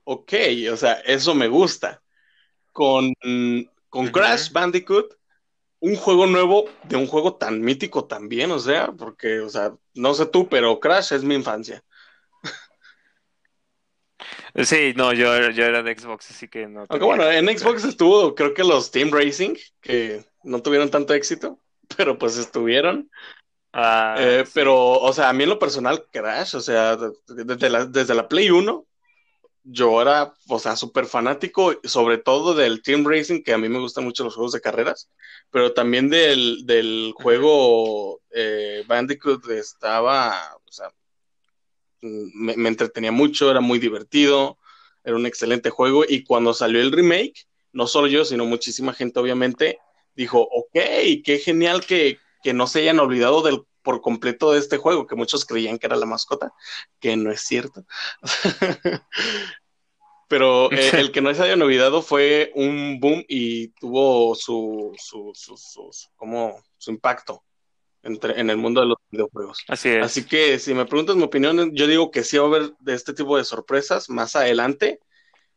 Ok, o sea, eso me gusta. Con, con Crash Bandicoot, un juego nuevo de un juego tan mítico también, o sea, porque, o sea, no sé tú, pero Crash es mi infancia. Sí, no, yo, yo era de Xbox, así que no. Aunque bueno, en Xbox estuvo, creo que los Team Racing, que no tuvieron tanto éxito, [laughs] pero pues estuvieron. Ah, eh, pero, o sea, a mí en lo personal, Crash, o sea, desde la, desde la Play 1, yo era, o sea, súper fanático, sobre todo del Team Racing, que a mí me gustan mucho los juegos de carreras, pero también del, del juego eh, Bandicoot estaba, o sea, me, entretenía mucho, era muy divertido, era un excelente juego y cuando salió el remake, no solo yo, sino muchísima gente obviamente dijo, ok, qué genial que, no se hayan olvidado del, por completo de este juego, que muchos creían que era la mascota, que no es cierto. [laughs] Pero eh, [laughs] el que no se hayan olvidado fue un boom y tuvo su, su, su, su, como, su impacto en el mundo de los videojuegos. Así es. Así que si me preguntas mi opinión, yo digo que sí va a haber de este tipo de sorpresas más adelante.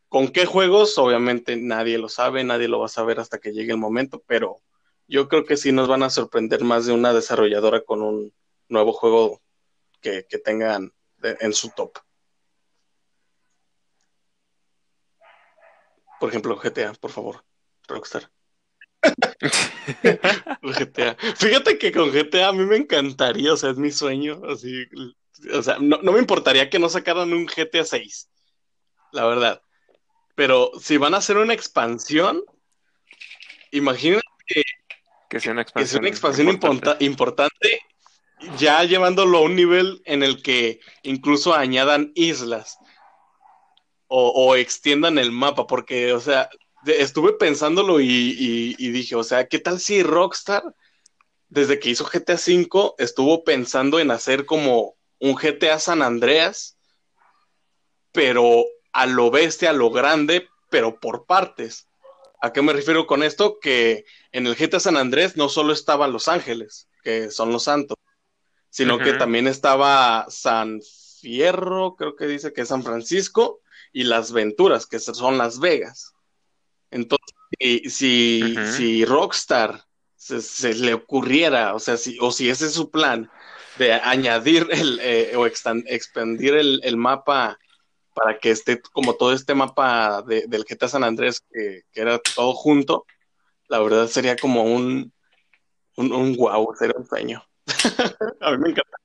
¿Con qué juegos? Obviamente nadie lo sabe, nadie lo va a saber hasta que llegue el momento, pero yo creo que sí nos van a sorprender más de una desarrolladora con un nuevo juego que, que tengan en su top. Por ejemplo, GTA, por favor, Rockstar. [laughs] GTA. Fíjate que con GTA a mí me encantaría, o sea, es mi sueño, así, o sea, no, me importaría que no sacaran un GTA 6, la verdad. Pero si van a hacer una expansión, imagínate que, sea una expansión, importante. ya llevándolo a un nivel en el que incluso añadan islas o, o extiendan el mapa, porque, o sea, estuve pensándolo y, dije, o sea, ¿qué tal si Rockstar, desde que hizo GTA V, estuvo pensando en hacer como un GTA San Andreas, pero a lo bestia, a lo grande, pero por partes? ¿A qué me refiero con esto? Que en el GTA San Andrés no solo estaban Los Ángeles, que son los santos, sino que también estaba San Fierro, creo que dice que es San Francisco, y Las Venturas, que son Las Vegas. Entonces, si, si, Rockstar se, le ocurriera, o sea, si, o si ese es su plan, de añadir el, eh, o expandir el, mapa para que esté como todo este mapa del GTA San Andrés, que, era todo junto, la verdad sería como un, un, wow, sería un sueño. [laughs] A mí me encanta.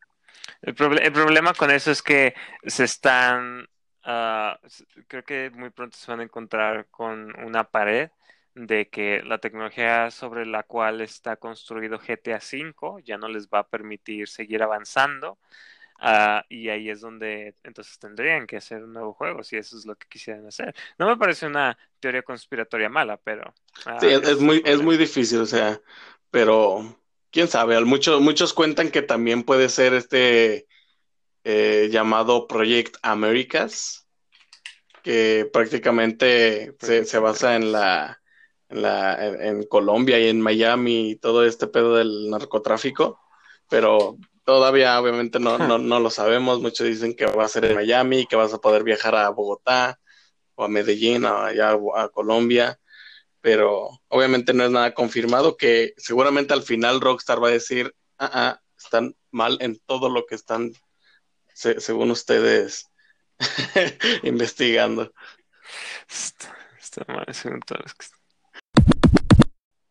El, el, problema con eso es que se están Ah, creo que muy pronto se van a encontrar con una pared de que la tecnología sobre la cual está construido GTA V ya no les va a permitir seguir avanzando. Ah, y ahí es donde entonces tendrían que hacer un nuevo juego si eso es lo que quisieran hacer. No me parece una teoría conspiratoria mala, pero... Ah, sí, es, muy, es muy difícil, o sea, pero quién sabe, muchos, muchos cuentan que también puede ser este eh, llamado Project Americas, que prácticamente se, basa en la, en la en, Colombia y en Miami y todo este pedo del narcotráfico, pero todavía obviamente no, no, no lo sabemos, muchos dicen que va a ser en Miami, que vas a poder viajar a Bogotá, o a Medellín, allá a Colombia, pero obviamente no es nada confirmado que seguramente al final Rockstar va a decir, ah, ah están mal en todo lo que están, según ustedes, [laughs] investigando. Está, mal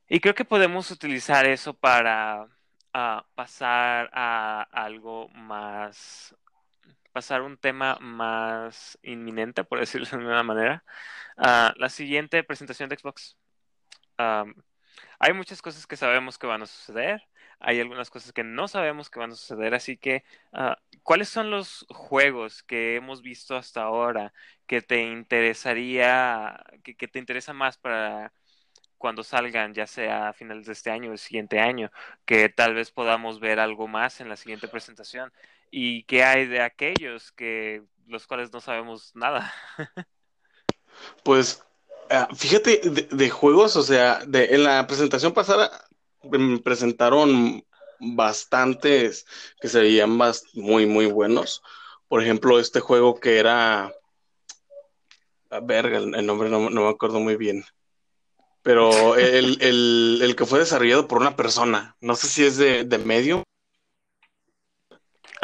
Y creo que podemos utilizar eso para ah, pasar a algo más pasar un tema más inminente, por [laughs] decirlo de alguna manera. Uh, la siguiente presentación de Xbox hay muchas cosas que sabemos que van a suceder, hay algunas cosas que no sabemos que van a suceder, así que ah, ¿cuáles son los juegos que hemos visto hasta ahora que te interesaría, que, te interesa más para cuando salgan, ya sea a finales de este año o el siguiente año, que tal vez podamos ver algo más en la siguiente presentación? ¿Y qué hay de aquellos que los cuales no sabemos nada? [laughs] pues Ah, fíjate, de, juegos, o sea, de, en la presentación pasada me em, presentaron bastantes que se veían más, muy, muy buenos. Por ejemplo, este juego que era. A ver, el, nombre no, me acuerdo muy bien. Pero el, el, que fue desarrollado por una persona, no sé si es de, de medio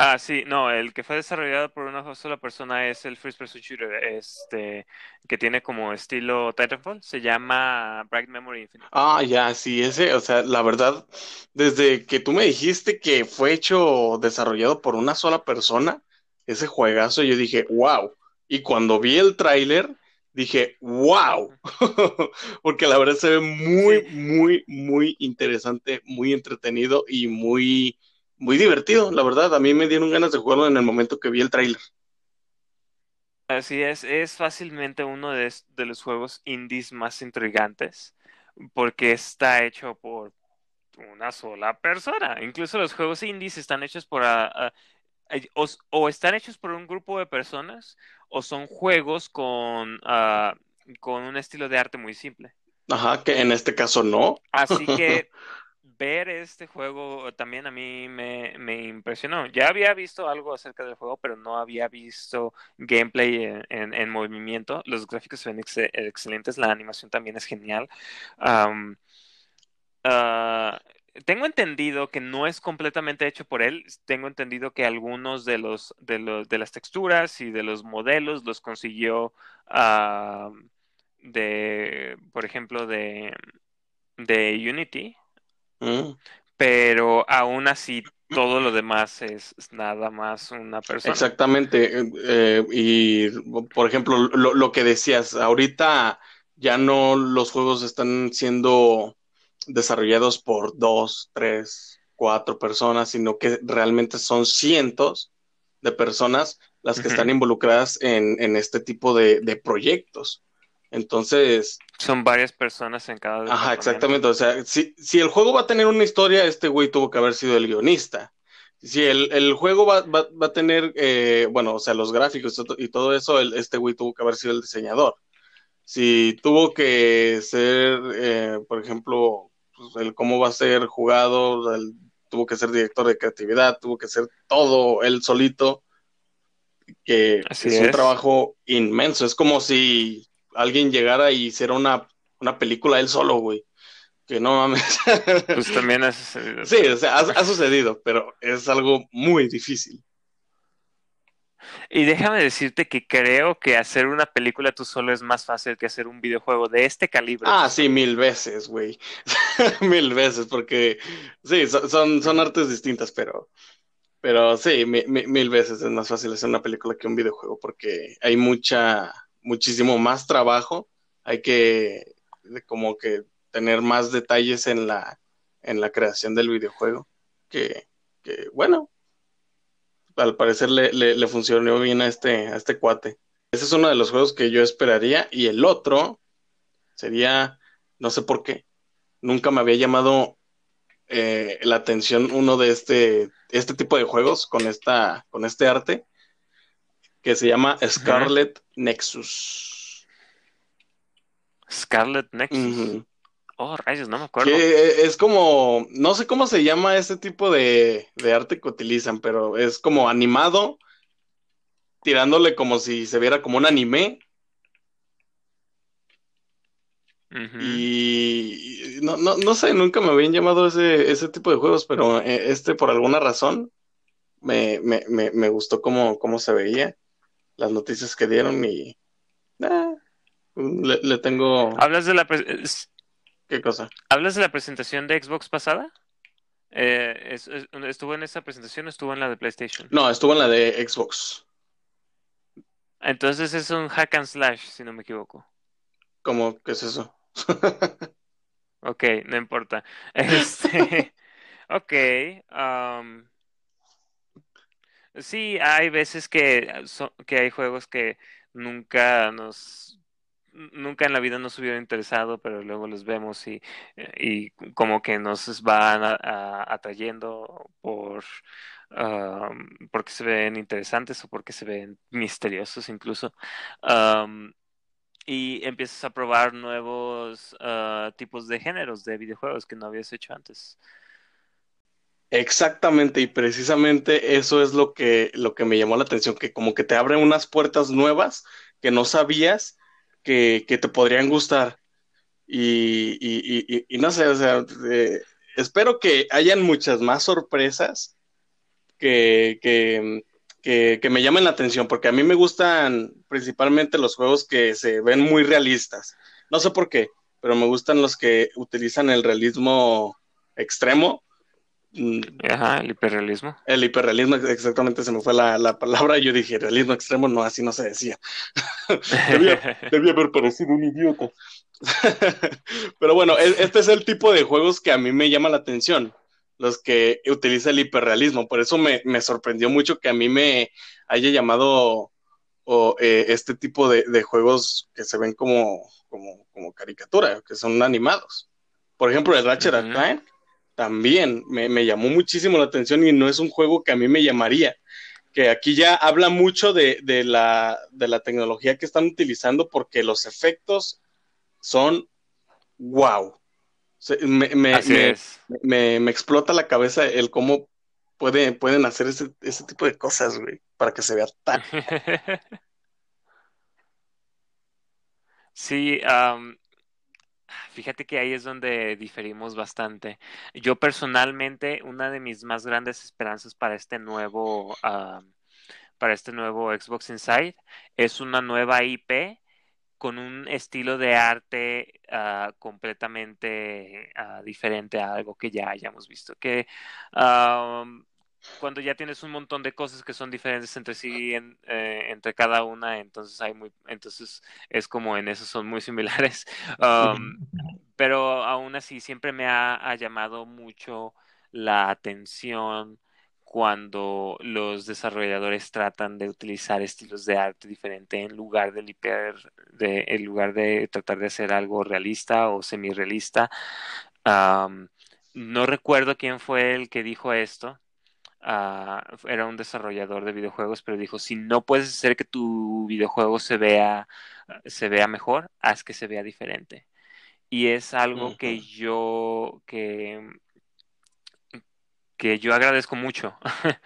Ah, sí, no, el que fue desarrollado por una sola persona es el First Person Shooter, este, que tiene como estilo Titanfall, se llama Bright Memory Infinite. Ah, ya, sí, ese, o sea, la verdad, desde que tú me dijiste que fue hecho, desarrollado por una sola persona, ese juegazo, yo dije, wow, y cuando vi el tráiler, dije, wow, [laughs] porque la verdad se ve muy, muy, muy interesante, muy entretenido y muy muy divertido, la verdad. A mí me dieron ganas de jugarlo en el momento que vi el tráiler. Así es, es fácilmente uno de, los juegos indies más intrigantes, porque está hecho por una sola persona. Incluso los juegos indies están hechos por... o, están hechos por un grupo de personas, o son juegos con, ah, con un estilo de arte muy simple. Ajá, que en este caso no. Así que [laughs] ver este juego también a mí me, impresionó. Ya había visto algo acerca del juego, pero no había visto gameplay en, movimiento. Los gráficos se ven excelentes, la animación también es genial. Ah, tengo entendido que no es completamente hecho por él. Tengo entendido que algunos de los de, los, de las texturas y de los modelos los consiguió de, por ejemplo, de, de Unity. Mm. Pero aún así, todo lo demás es, nada más una persona. Exactamente. Eh, y, por ejemplo, lo, que decías, ahorita ya no los juegos están siendo desarrollados por dos, tres, cuatro personas, sino que realmente son cientos de personas las que están involucradas en, en este tipo de, de proyectos. Entonces. Son varias personas en cada. Ajá, exactamente. O sea, si, si, el juego va a tener una historia, este güey tuvo que haber sido el guionista. Si el, el juego va, va, va, a tener, eh, bueno, o sea, los gráficos y todo eso, el, este güey tuvo que haber sido el diseñador. Si tuvo que ser, eh, por ejemplo, pues, el cómo va a ser jugado, tuvo que ser director de creatividad, tuvo que ser todo él solito, que es, es un trabajo inmenso. Es como si alguien llegara y hiciera una, una película él solo, güey. Que no mames. Pues también ha sucedido. [laughs] Sí, o sea, ha, sucedido, pero es algo muy difícil. Y déjame decirte que creo que hacer una película tú solo es más fácil que hacer un videojuego de este calibre. Ah, sí, mil veces, güey. [laughs] mil veces, porque sí, son, son artes distintas, pero, pero sí, mil veces es más fácil hacer una película que un videojuego, porque hay mucha, muchísimo más trabajo, hay que como que tener más detalles en la, en la creación del videojuego, que, bueno, al parecer le, le, funcionó bien a este, a este cuate. Ese es uno de los juegos que yo esperaría y el otro sería, no sé por qué, nunca me había llamado eh, la atención uno de este, este tipo de juegos con, esta, con este arte que se llama Scarlet Nexus. Scarlet Nexus. Oh, rayos, no me acuerdo. Que es como, no sé cómo se llama ese tipo de, arte que utilizan, pero es como animado, tirándole como si se viera como un anime, Y no, no, no sé, nunca me habían llamado ese, ese tipo de juegos, pero eh, este por alguna razón me, me, me, me gustó cómo, cómo se veía, las noticias que dieron y eh, le, le, tengo... ¿Hablas de la... ¿Qué cosa? ¿Hablas de la presentación de Xbox pasada? Eh, ¿Estuvo en esa presentación o estuvo en la de PlayStation? No, estuvo en la de Xbox. Entonces es un hack and slash, si no me equivoco. ¿Cómo? ¿Qué es eso? [laughs] ok, no importa. [laughs] Este, [laughs] ok. Um, sí, hay veces que, que hay juegos que nunca nos nunca en la vida nos hubieran interesado, pero luego los vemos y, y como que nos van atrayendo por porque se ven interesantes o porque se ven misteriosos incluso. y empiezas a probar nuevos ah, tipos de géneros de videojuegos que no habías hecho antes. Exactamente, y precisamente eso es lo que, lo que me llamó la atención, que como que te abren unas puertas nuevas que no sabías que, te podrían gustar. Y, y, no sé, o sea, eh, espero que hayan muchas más sorpresas que, que, que, me llamen la atención, porque a mí me gustan principalmente los juegos que se ven muy realistas. No sé por qué, pero me gustan los que utilizan el realismo extremo. Ajá, el hiperrealismo. El hiperrealismo, exactamente, se me fue la, la palabra. Yo dije, realismo extremo, no, así no se decía. [laughs] debía, [laughs] debía haber parecido un idiota. Pero bueno, e, este es el tipo de juegos que a mí me llama la atención los que utiliza el hiperrealismo. Por eso me, sorprendió mucho que a mí me haya llamado o, eh, este tipo de, de, juegos que se ven como, como, como, caricatura, que son animados. Por ejemplo, el Ratchet uh también me, me, llamó muchísimo la atención y no es un juego que a mí me llamaría. Que aquí ya habla mucho de, de, la, de la tecnología que están utilizando porque los efectos son wow me, me, me, explota la cabeza el cómo puede, pueden hacer ese, ese tipo de cosas, güey, para que se vea tan. [laughs] sí, fíjate que ahí es donde diferimos bastante. Yo personalmente, una de mis más grandes esperanzas para este nuevo, para este nuevo Xbox Inside es una nueva IP con un estilo de arte uh, completamente uh, diferente a algo que ya hayamos visto. Cuando ya tienes un montón de cosas que son diferentes entre sí, en, eh, entre cada una, entonces hay muy, entonces es como en eso son muy similares. [laughs] Um, pero aún así siempre me ha, llamado mucho la atención cuando los desarrolladores tratan de utilizar estilos de arte diferente en lugar del hiper, de, en lugar de tratar de hacer algo realista o semi-realista. no recuerdo quién fue el que dijo esto. Era un desarrollador de videojuegos, pero dijo, si no puedes hacer que tu videojuego se vea, se vea mejor, haz que se vea diferente. Y es algo que yo, que que yo agradezco mucho. [laughs]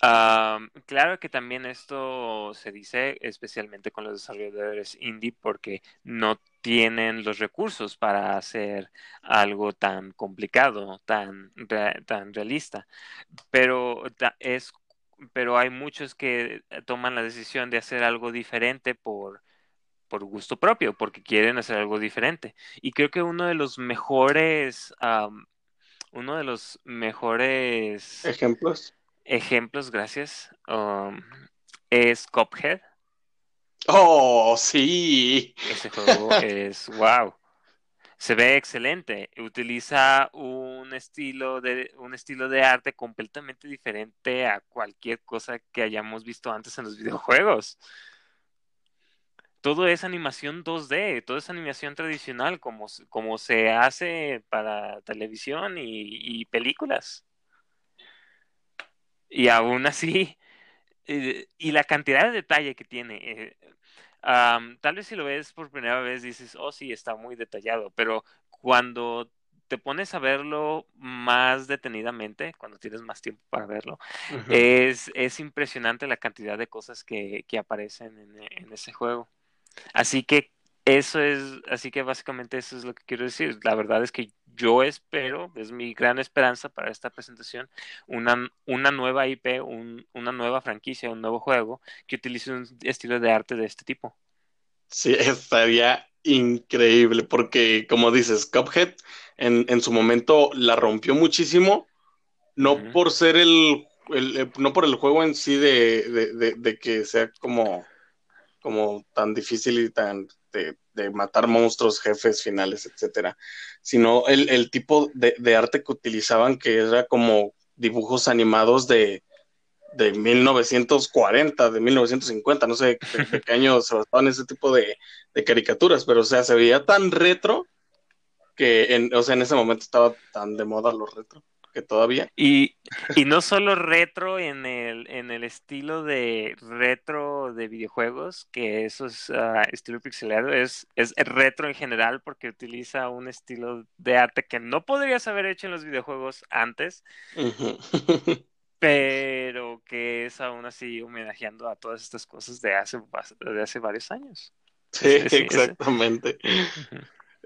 claro que también esto se dice especialmente con los desarrolladores indie porque no tienen los recursos para hacer algo tan complicado, tan, tan realista. Pero es pero hay muchos que toman la decisión de hacer algo diferente por, por gusto propio, porque quieren hacer algo diferente. Y creo que uno de los mejores uno de los mejores ejemplos. Ejemplos, gracias. Um, es Cophead. Oh, sí. Ese juego es wow. Se ve excelente. Utiliza un estilo de un estilo de arte completamente diferente a cualquier cosa que hayamos visto antes en los videojuegos todo es animación 2D, todo es animación tradicional, como, como se hace para televisión y, películas. Y aún así, [laughs] eh, y la cantidad de detalle que tiene, eh, tal vez si lo ves por primera vez dices, oh sí, está muy detallado, pero cuando te pones a verlo más detenidamente, cuando tienes más tiempo para verlo, es, es impresionante la cantidad de cosas que, que aparecen en, en ese juego. Así que eso es, así que básicamente eso es lo que quiero decir. La verdad es que yo espero, es mi gran esperanza para esta presentación, una, una nueva IP, un, una nueva franquicia, un nuevo juego que utilice un estilo de arte de este tipo. Sí, [laughs] estaría increíble, porque como dices, Cuphead en, en su momento la rompió muchísimo, no por ser el, el, no por el juego en sí de, de, de, que sea como, como tan difícil y tan de, de matar monstruos, jefes finales, etcétera, sino el, el tipo de, de, arte que utilizaban que era como dibujos animados de, de 1940, de 1950, no sé de, [laughs] qué año se basaban ese tipo de, de, caricaturas, pero o sea, se veía tan retro que en, o sea, en ese momento estaba tan de moda los retro que todavía. Y, y no solo retro en el, en el estilo de retro de videojuegos, que eso es uh, estilo pixelado, es, es retro en general porque utiliza un estilo de arte que no podrías haber hecho en los videojuegos antes. Uh [laughs] -huh. pero que es aún así homenajeando a todas estas cosas de hace, de hace varios años. Sí, sí exactamente. Sí.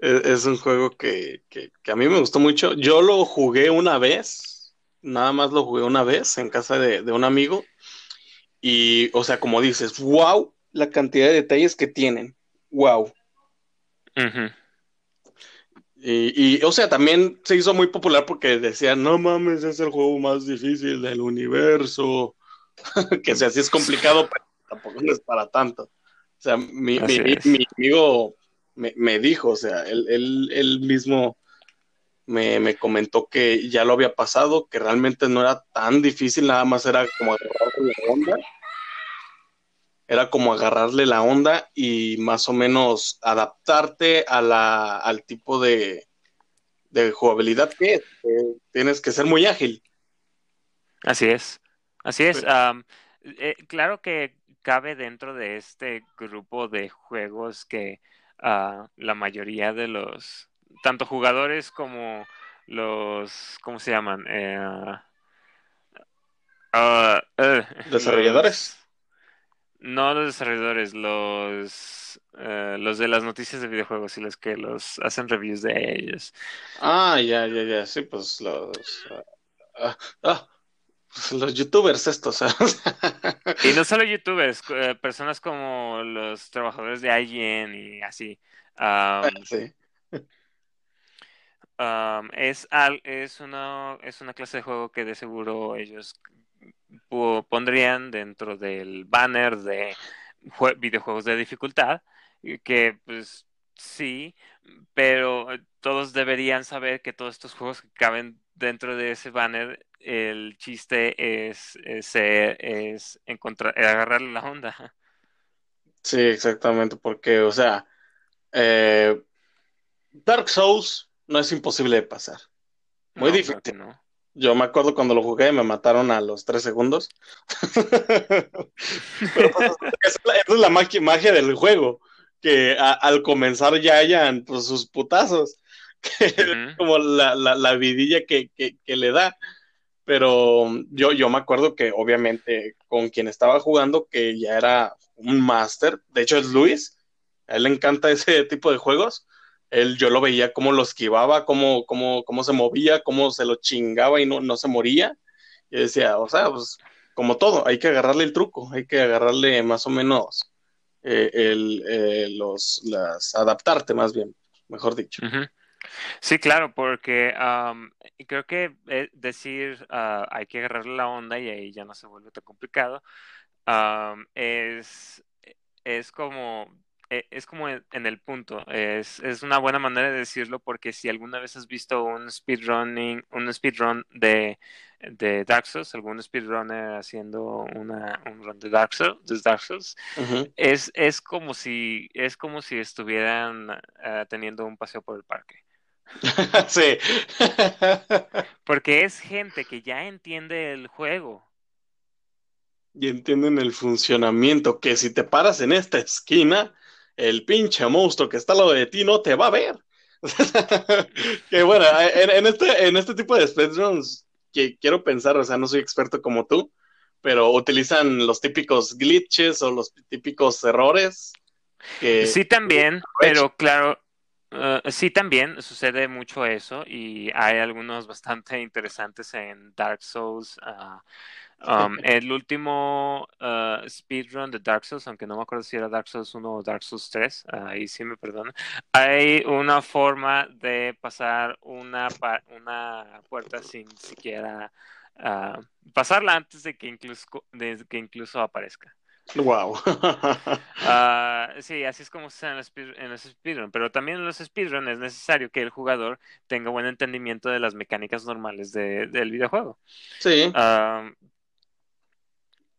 Es, es, un juego que, que, que, a mí me gustó mucho. Yo lo jugué una vez, nada más lo jugué una vez en casa de, de un amigo. Y, o sea, como dices, wow, la cantidad de detalles que tienen. Wow. Uh -huh. Y, y, o sea, también se hizo muy popular porque decían, no mames, es el juego más difícil del universo. [laughs] que o sea, sí es complicado, pero tampoco es para tanto. O sea, mi, mi, mi amigo me, me, dijo, o sea, él, él, él mismo me, me, comentó que ya lo había pasado, que realmente no era tan difícil, nada más era como agarrarle la onda. Era como agarrarle la onda y más o menos adaptarte a la, al tipo de, de jugabilidad que es. Eh, tienes que ser muy ágil. Así es, así es. Um, eh, claro que cabe dentro de este grupo de juegos que uh, la mayoría de los, tanto jugadores como los, ¿cómo se llaman? Eh, uh, Desarrolladores. Los, no los desarrolladores, los, uh, los de las noticias de videojuegos y los que los hacen reviews de ellos. Ah, ya, ya, ya, sí, pues los... ah, los youtubers estos. [laughs] y no solo youtubers, eh, personas como los trabajadores de IGN y así. Um, sí. um, es, al, es, una, es una clase de juego que de seguro ellos pondrían dentro del banner de videojuegos de dificultad, que pues sí, pero todos deberían saber que todos estos juegos que caben dentro de ese banner el chiste es, es, es encontrar, agarrarle la onda. Sí, exactamente, porque, o sea, eh, Dark Souls no es imposible de pasar. Muy no, difícil. Claro no. Yo me acuerdo cuando lo jugué me mataron a los tres segundos. [laughs] Pero pues, esa, es la magia, magia, del juego, que a, al comenzar ya hayan pues, sus putazos, uh [laughs] -huh. como la, la, la vidilla que, que, que le da pero yo, yo me acuerdo que obviamente con quien estaba jugando, que ya era un máster, de hecho es Luis, a él le encanta [laughs] ese tipo de juegos, él yo lo veía cómo lo esquivaba, cómo, cómo, cómo se movía, cómo se lo chingaba y no, no se moría, y decía, o sea, pues como todo, hay que agarrarle el truco, hay que agarrarle más o menos eh, el, eh, los, las, adaptarte más bien, mejor dicho. Uh -huh. Sí, claro, porque um, creo que eh, decir uh, hay que agarrarle la onda y ahí ya no se vuelve tan complicado um, es, es como es como en, el punto, es, es una buena manera de decirlo porque si alguna vez has visto un speedrunning, un speedrun de, de Dark Souls, algún speedrunner haciendo una, un run de Dark Souls, de Dark Souls uh -huh. es, es como si es como si estuvieran uh, teniendo un paseo por el parque. [laughs] sí. Porque es gente que ya entiende el juego. Y entienden el funcionamiento, que si te paras en esta esquina, el pinche monstruo que está al lado de ti no te va a ver. [laughs] que bueno, en, en, este, en este tipo de speedruns, que quiero pensar, o sea, no soy experto como tú, pero utilizan los típicos glitches o los típicos errores sí, también, pero claro, uh, sí, también sucede mucho eso y hay algunos bastante interesantes en Dark Souls. Uh, um, [laughs] el último uh, speedrun de Dark Souls, aunque no me acuerdo si era Dark Souls 1 o Dark Souls 3, ahí sí me perdona, hay una forma de pasar una, una puerta sin siquiera pasarla antes de que incluso, de que incluso aparezca. Wow. [laughs] Ah, sí, así es como se hace en los, speedrun. Pero también en los speedrun es necesario que el jugador tenga buen entendimiento de las mecánicas normales del videojuego. Sí.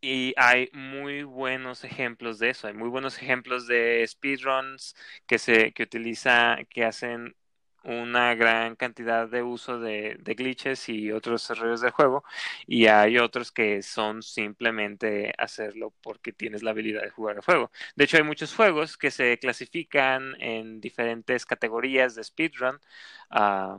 y hay muy buenos ejemplos de eso. Hay muy buenos ejemplos de speedruns que se que utiliza, que hacen una gran cantidad de uso de, glitches y otros errores del juego y hay otros que son simplemente hacerlo porque tienes la habilidad de jugar el juego. De hecho hay muchos juegos que se clasifican en diferentes categorías de speedrun. Uh,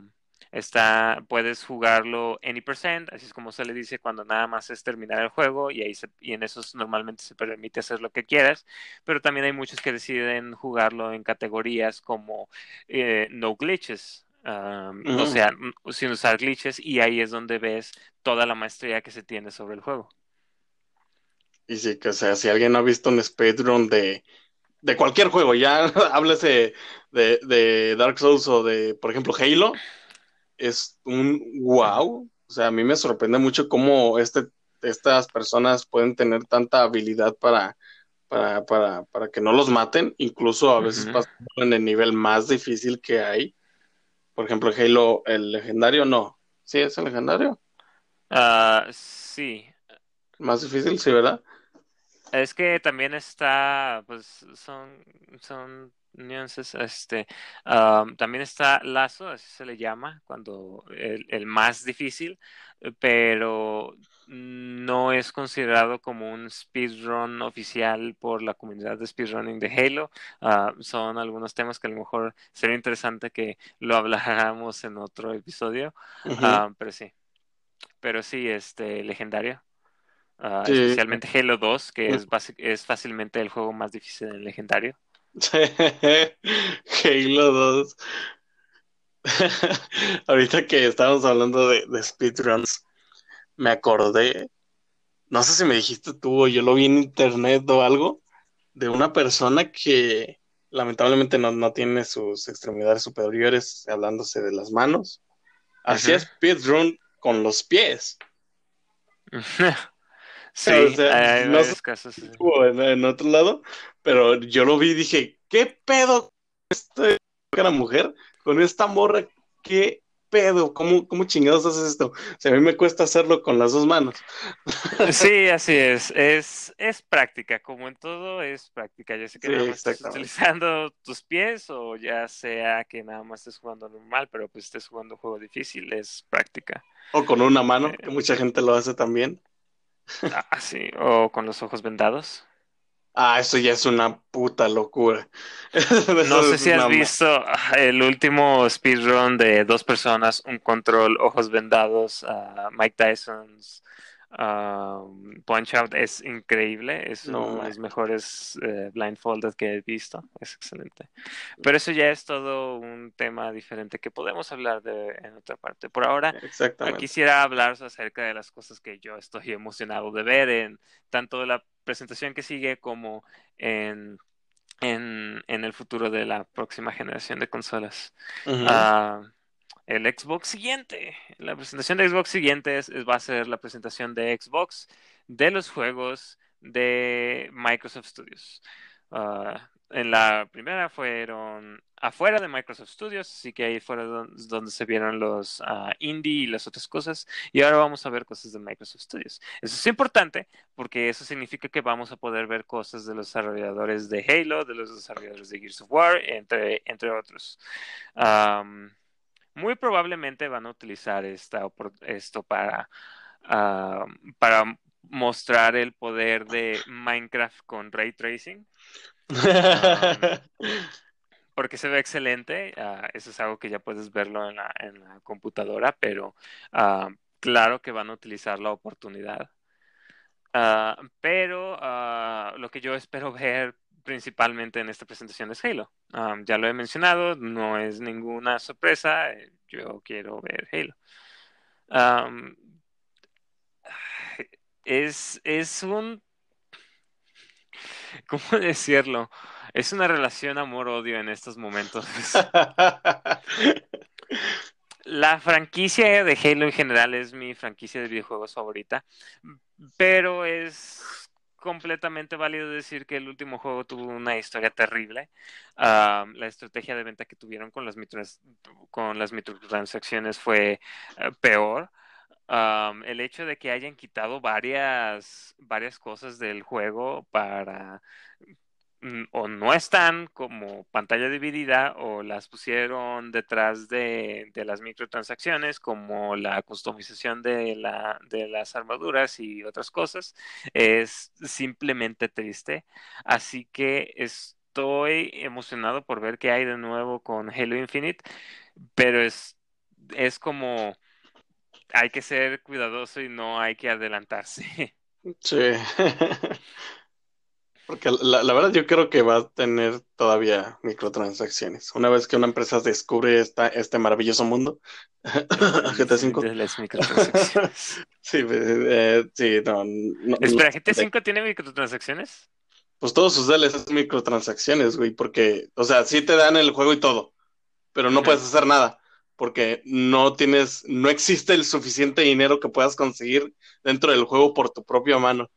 Está, puedes jugarlo any percent, así es como se le dice cuando nada más es terminar el juego y ahí y en esos normalmente se permite hacer lo que quieras, pero también hay muchos que deciden jugarlo en categorías como eh, no glitches, o sea, sin usar glitches y ahí es donde ves toda la maestría que se tiene sobre el juego. Y sí, que o sea, si alguien ha visto un speedrun de, de cualquier juego, ya [laughs] háblese de, de Dark Souls o de, por ejemplo, Halo, es un wow. O sea, a mí me sorprende mucho cómo este, estas personas pueden tener tanta habilidad para, para, para, para que no los maten, incluso a veces en el nivel más difícil que hay. Por ejemplo, Halo, el legendario, no. ¿Sí es el legendario? Ah, sí. Más difícil, sí, ¿verdad? Es que también está, pues son, son nuances, este, también está Lazo, así se le llama, cuando el, más difícil, eh, pero no es considerado como un speedrun oficial por la comunidad de speedrunning de Halo. Ah, son algunos temas que a lo mejor sería interesante que lo [laughs] habláramos en otro episodio, ah, pero sí. Pero sí, este, legendario. Especialmente Halo 2, que es, es fácilmente el juego más difícil en legendario. [laughs] Halo 2. [laughs] Ahorita que estábamos hablando de, speedruns, me acordé, no sé si me dijiste tú o yo lo vi en internet o algo, de una persona que lamentablemente no, tiene sus extremidades superiores, hablándose de las manos. Hacía speedrun con los pies. [laughs] Sí, hay no casos. En, otro lado, pero yo lo vi y dije, ¿qué pedo esta cara mujer con esta morra? ¿Qué pedo? ¿Cómo, ¿Cómo chingados haces esto? O sea, a mí me cuesta hacerlo con las dos manos. [laughs] Sí, así es. Es, es práctica, como en todo es práctica. Ya sé que nada más estás utilizando tus pies o ya sea que nada más estés jugando normal, pero pues estés jugando un juego difícil, es práctica. O con una mano, que eh, mucha gente lo hace también. Ah, sí, o con los ojos vendados. Ah, eso ya es una puta locura. [laughs] no sé si has visto ah, el último speedrun de dos personas, un control, ojos vendados, uh, Mike Tyson's Um, Punch Out es increíble, es uno de los mejores eh, blindfolded que he visto, es excelente. Pero eso ya es todo un tema diferente que podemos hablar de en otra parte. Por ahora, quisiera hablar acerca de las cosas que yo estoy emocionado de ver en tanto la presentación que sigue como en, en, el futuro de la próxima generación de consolas el Xbox siguiente. La presentación de Xbox siguiente es, va a ser la presentación de Xbox de los juegos de Microsoft Studios. Ah, en la primera fueron afuera de Microsoft Studios, así que ahí fueron donde, se vieron los uh, indie y las otras cosas. Y ahora vamos a ver cosas de Microsoft Studios. Eso es importante porque eso significa que vamos a poder ver cosas de los desarrolladores de Halo, de los desarrolladores de Gears of War, entre, entre otros muy probablemente van a utilizar esta, esto para, ah, para mostrar el poder de Minecraft con ray tracing. [laughs] porque se ve excelente. Ah, eso es algo que ya puedes verlo en la, en la computadora, pero ah, claro que van a utilizar la oportunidad. pero lo que yo espero ver principalmente en esta presentación es Halo. ya lo he mencionado, no es ninguna sorpresa, eh, yo quiero ver Halo. es, es un... ¿Cómo [laughs] decirlo? Es una relación amor-odio en estos momentos. [laughs] La franquicia de Halo en general es mi franquicia de videojuegos favorita, pero es completamente válido decir que el último juego tuvo una historia terrible. la estrategia de venta que tuvieron con las, con las microtransacciones fue eh, peor. el hecho de que hayan quitado varias, varias cosas del juego para o no están como pantalla dividida o las pusieron detrás de, las microtransacciones como la customización de, la, de las armaduras y otras cosas es simplemente triste. Así que estoy emocionado por ver qué hay de nuevo con Halo Infinite pero es, es como hay que ser cuidadoso y no hay que adelantarse. [laughs] Sí [laughs] Porque la, verdad yo creo que va a tener todavía microtransacciones. Una vez que una empresa descubre esta, este maravilloso mundo, [laughs] GTA V. [laughs] sí, eh, sí, no. Espera, ¿GTA V tiene microtransacciones? Pues todos sus DLCs son microtransacciones, güey, porque, o sea, sí te dan el juego y todo, pero no puedes hacer nada, porque no tienes, no existe el suficiente dinero que puedas conseguir dentro del juego por tu propia mano.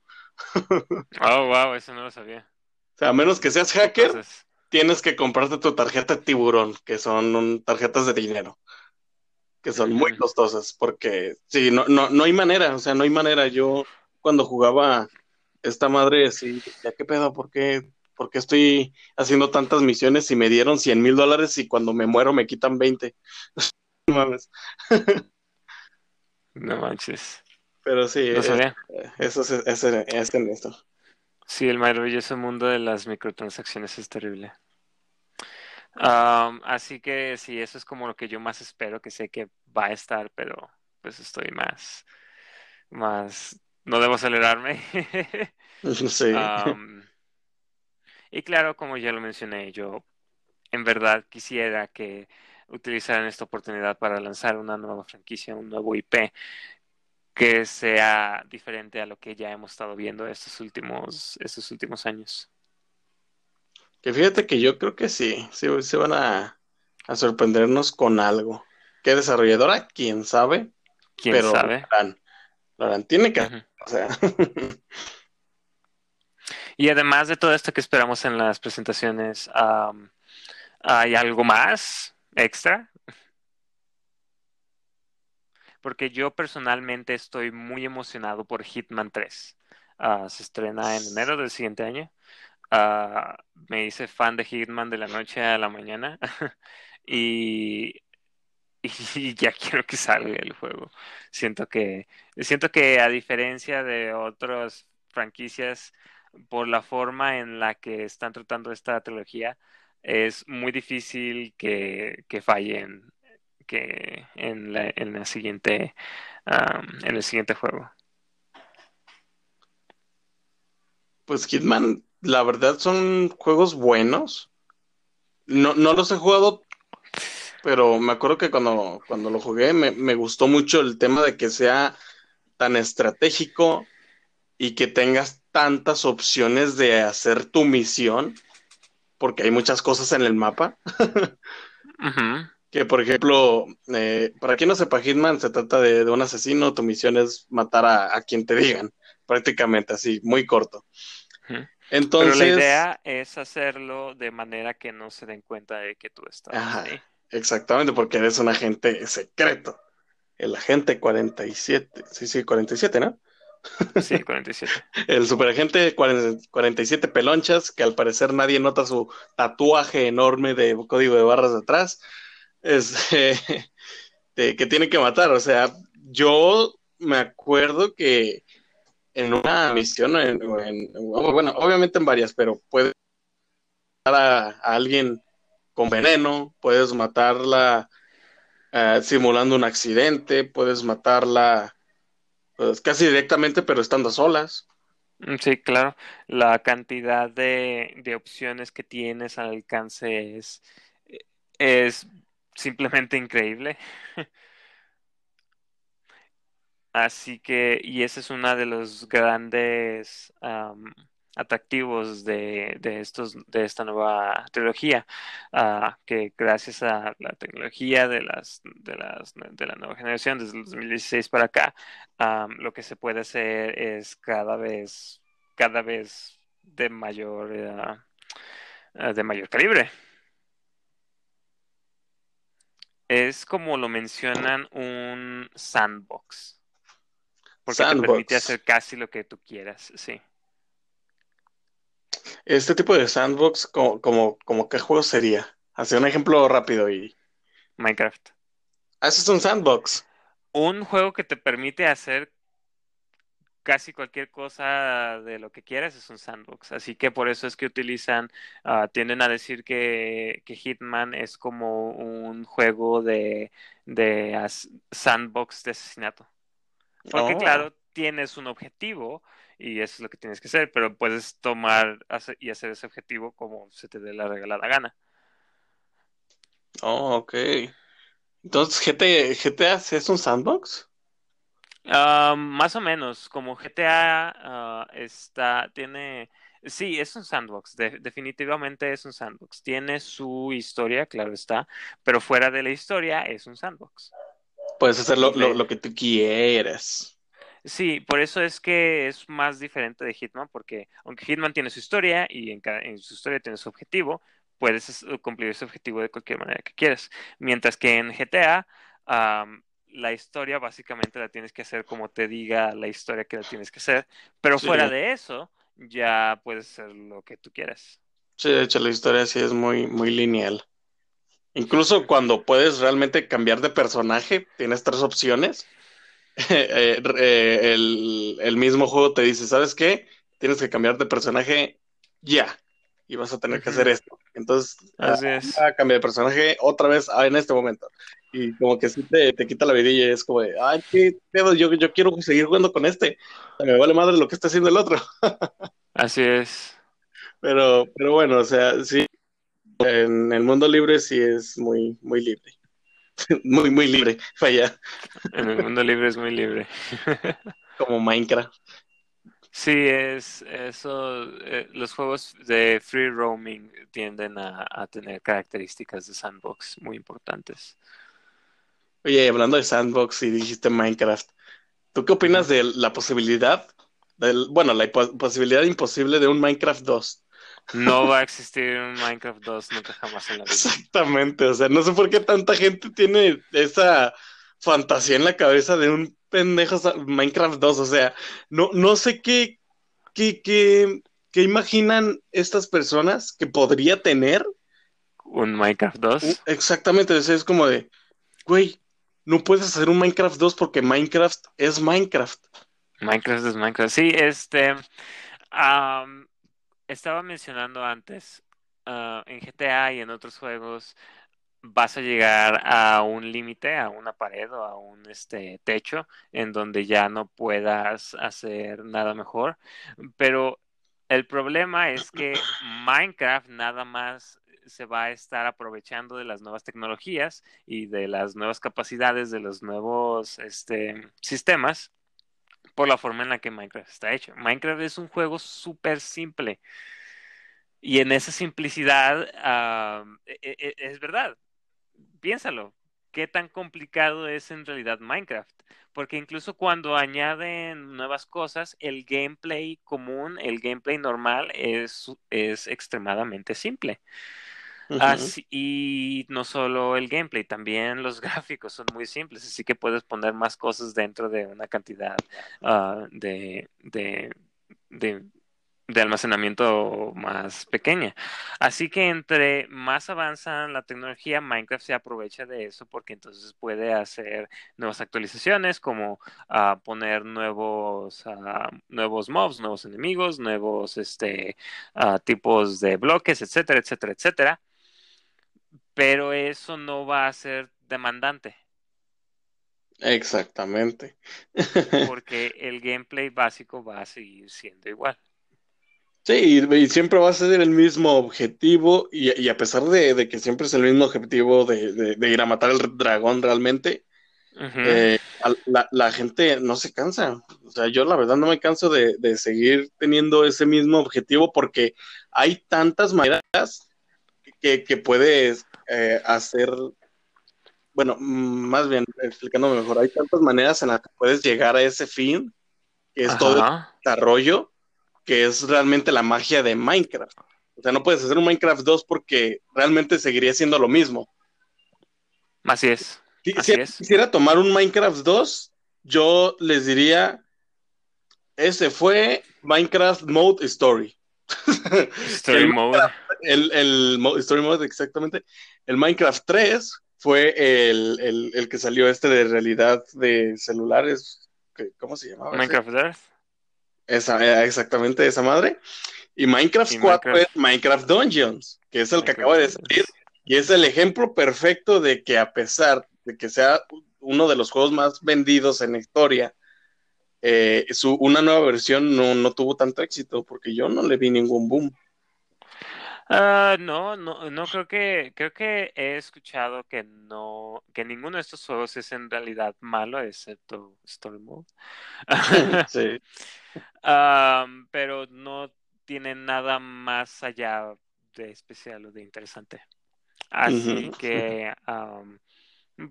Oh, wow, eso no lo sabía. O sea, a menos que seas hacker, tienes que comprarte tu tarjeta de tiburón, que son tarjetas de dinero, que son muy costosas, porque sí, no, no, no hay manera, o sea, no hay manera. Yo cuando jugaba esta madre, sí, ya qué pedo, ¿por qué, ¿por qué estoy haciendo tantas misiones y me dieron 100 mil dólares y cuando me muero me quitan 20? [laughs] no mames. no manches. Pero sí, eso es, es, es, en esto. Sí, el maravilloso mundo de las microtransacciones es terrible. así que sí, eso es como lo que yo más espero, que sé que va a estar, pero pues estoy más, más, no debo acelerarme. [laughs] sí. y claro, como ya lo mencioné, yo en verdad quisiera que utilizaran esta oportunidad para lanzar una nueva franquicia, un nuevo IP, que sea diferente a lo que ya hemos estado viendo estos últimos, estos últimos años. Que fíjate que yo creo que sí, sí se van a, sorprendernos con algo. ¿Qué desarrolladora? ¿Quién sabe? ¿Quién pero sabe? Lo Tiene que... O sea. [laughs] y además de todo esto que esperamos en las presentaciones, ¿hay algo más extra? Porque yo personalmente estoy muy emocionado por Hitman 3. Ah, se estrena en enero del siguiente año. Ah, me hice fan de Hitman de la noche a la mañana [laughs] y, [laughs] y, ya quiero que salga el juego. Siento que, siento que a diferencia de otras franquicias, por la forma en la que están tratando esta trilogía, es muy difícil que, que fallen que en la, en la siguiente en el siguiente juego. Pues Hitman, la verdad son juegos buenos. No, no los he jugado, pero me acuerdo que cuando, cuando lo jugué me, me gustó mucho el tema de que sea tan estratégico y que tengas tantas opciones de hacer tu misión, porque hay muchas cosas en el mapa. [laughs] Que, por ejemplo, eh, para quien no sepa, Hitman se trata de, un asesino, tu misión es matar a, quien te digan, [laughs] prácticamente así, muy corto. Entonces, Pero la idea es hacerlo de manera que no se den cuenta de que tú estás ahí. Exactamente, porque eres un agente secreto. El agente 47, sí, sí, 47, ¿no? Sí, [laughs] 47. el superagente 47 pelonchas, que al parecer nadie nota su tatuaje enorme de código de barras detrás este, [laughs] que tiene que matar. O sea, yo me acuerdo que en una misión, bueno, obviamente en varias, pero puedes matar a, alguien con veneno, puedes matarla eh, simulando un accidente, puedes matarla pues, casi directamente, pero estando solas. Mm, Sí, claro. La cantidad de, de opciones que tienes al alcance es, es simplemente increíble. [laughs] Así que, y ese es uno de los grandes atractivos de, de estos, de esta nueva trilogía, ah, que gracias a la tecnología de las, de las, de la nueva generación, desde el 2016 para acá, lo que se puede hacer es cada vez, cada vez de mayor, eh, eh, de mayor calibre. Es como lo mencionan un sandbox. Porque te permite hacer casi lo que tú quieras, sí. Este tipo de sandbox, como, como, como qué juego sería? Hacer un ejemplo rápido y. Minecraft. Ah, eso es un sandbox. Un juego que te permite hacer casi cualquier cosa de lo que quieras es un sandbox. Así que por eso es que utilizan, ah, tienden a decir que, que Hitman es como un juego de, de sandbox de asesinato. Porque Oh, claro, tienes un objetivo y eso es lo que tienes que hacer, pero puedes tomar hacer- y hacer ese objetivo como se te dé la regalada gana. oh, ok. Entonces, GT, GTA sí es un sandbox. Ah, más o menos, como GTA ah, está, tiene, sí, es un sandbox, de- definitivamente es un sandbox. Tiene su historia, claro está, pero fuera de la historia es un sandbox. Puedes hacer lo, lo, que tú quieras. sí, por eso es que es más diferente de Hitman, porque aunque Hitman tiene su historia y en, cada- en su historia tiene su objetivo, puedes es- cumplir ese objetivo de cualquier manera que quieras. Mientras que en GTA, la historia básicamente la tienes que hacer como te diga la historia que la tienes que hacer, pero Sí, fuera de eso, ya puedes hacer lo que tú quieras. sí, de hecho la historia sí es muy, muy lineal. Incluso cuando puedes realmente cambiar de personaje, tienes tres opciones. [laughs] Eh, eh, el, el mismo juego te dice, ¿sabes qué? Tienes que cambiar de personaje ya. Y vas a tener que hacer esto. Entonces, ah, Así es. ah, cambia de personaje otra vez ah, en este momento. Y como que sí te, te quita la vidilla y es como de, ay, qué pedo, yo, yo quiero seguir jugando con este. Me vale madre lo que está haciendo el otro. [laughs] Así es. Pero, pero bueno, o sea, sí, en el mundo libre sí es muy, muy libre. [laughs] Muy, muy libre. Vaya, En el mundo libre es muy libre. [laughs] como Minecraft. Sí, es eso. eh, los juegos de free roaming tienden a, a tener características de sandbox muy importantes. Oye, hablando de sandbox y dijiste Minecraft, ¿tú qué opinas de la posibilidad, del, bueno, la posibilidad imposible de un Minecraft 2? No va a existir un Minecraft 2 nunca jamás en la vida. Exactamente, o sea, no sé por qué tanta gente tiene esa fantasía en la cabeza de un pendejo Minecraft 2, o sea, no, no sé qué, qué, qué, qué imaginan estas personas que podría tener ¿Un Minecraft u- 2? exactamente, o sea, es como de, güey, no puedes hacer un Minecraft 2 porque Minecraft es Minecraft. Minecraft es Minecraft. Sí, este. estaba mencionando antes. ah, en GTA y en otros juegos vas a llegar a un límite, a una pared o a un este, techo en donde ya no puedas hacer nada mejor. Pero el problema es que Minecraft nada más se va a estar aprovechando de las nuevas tecnologías y de las nuevas capacidades de los nuevos este, sistemas por la forma en la que Minecraft está hecho. Minecraft es un juego súper simple y en esa simplicidad uh, es verdad, piénsalo, ¿qué tan complicado es en realidad Minecraft? Porque incluso cuando añaden nuevas cosas, el gameplay común, el gameplay normal es, es extremadamente simple. Y no solo el gameplay, también los [laughs] gráficos son muy simples, así que puedes poner más cosas dentro de una cantidad uh, de, de, de almacenamiento más pequeña. Así que entre más avanza la tecnología, Minecraft se aprovecha de eso porque entonces puede hacer nuevas actualizaciones como uh, poner nuevos, uh, nuevos mobs, nuevos enemigos, nuevos este, tipos de bloques, etcétera, etcétera, etcétera. Pero eso no va a ser demandante. Exactamente. [laughs] porque el gameplay básico va a seguir siendo igual. Sí, y, siempre va a ser el mismo objetivo, y, a pesar de, que siempre es el mismo objetivo de, ir a matar al dragón realmente, eh, la, gente no se cansa. O sea, yo la verdad no me canso de, seguir teniendo ese mismo objetivo porque hay tantas maneras que, puedes eh, hacer, bueno, más bien explicándome mejor, hay tantas maneras en las que puedes llegar a ese fin, que es todo el desarrollo que es realmente la magia de Minecraft. O sea, no puedes hacer un Minecraft 2 porque realmente seguiría siendo lo mismo. Así es. Si, quisiera tomar un Minecraft 2, yo les diría, ese fue Minecraft Mode Story. [laughs] Story Mode. El, el, Story Mode, exactamente. El Minecraft 3 fue el, el, que salió este de realidad de celulares. ¿Cómo se llamaba? Minecraft Earth. Esa, eh, exactamente esa madre. Y Minecraft 4 es Minecraft Dungeons, que es el que acaba de salir. Y es el ejemplo perfecto de que a pesar de que sea uno de los juegos más vendidos en la historia, eh, su, una nueva versión no, no, tuvo tanto éxito porque yo no le vi ningún boom. Ah, no, no, no creo que, creo que he escuchado que no, que ninguno de estos juegos es en realidad malo, excepto Story Mode. [laughs] sí. [laughs] pero no tiene nada más allá de especial o de interesante. Así [laughs] que,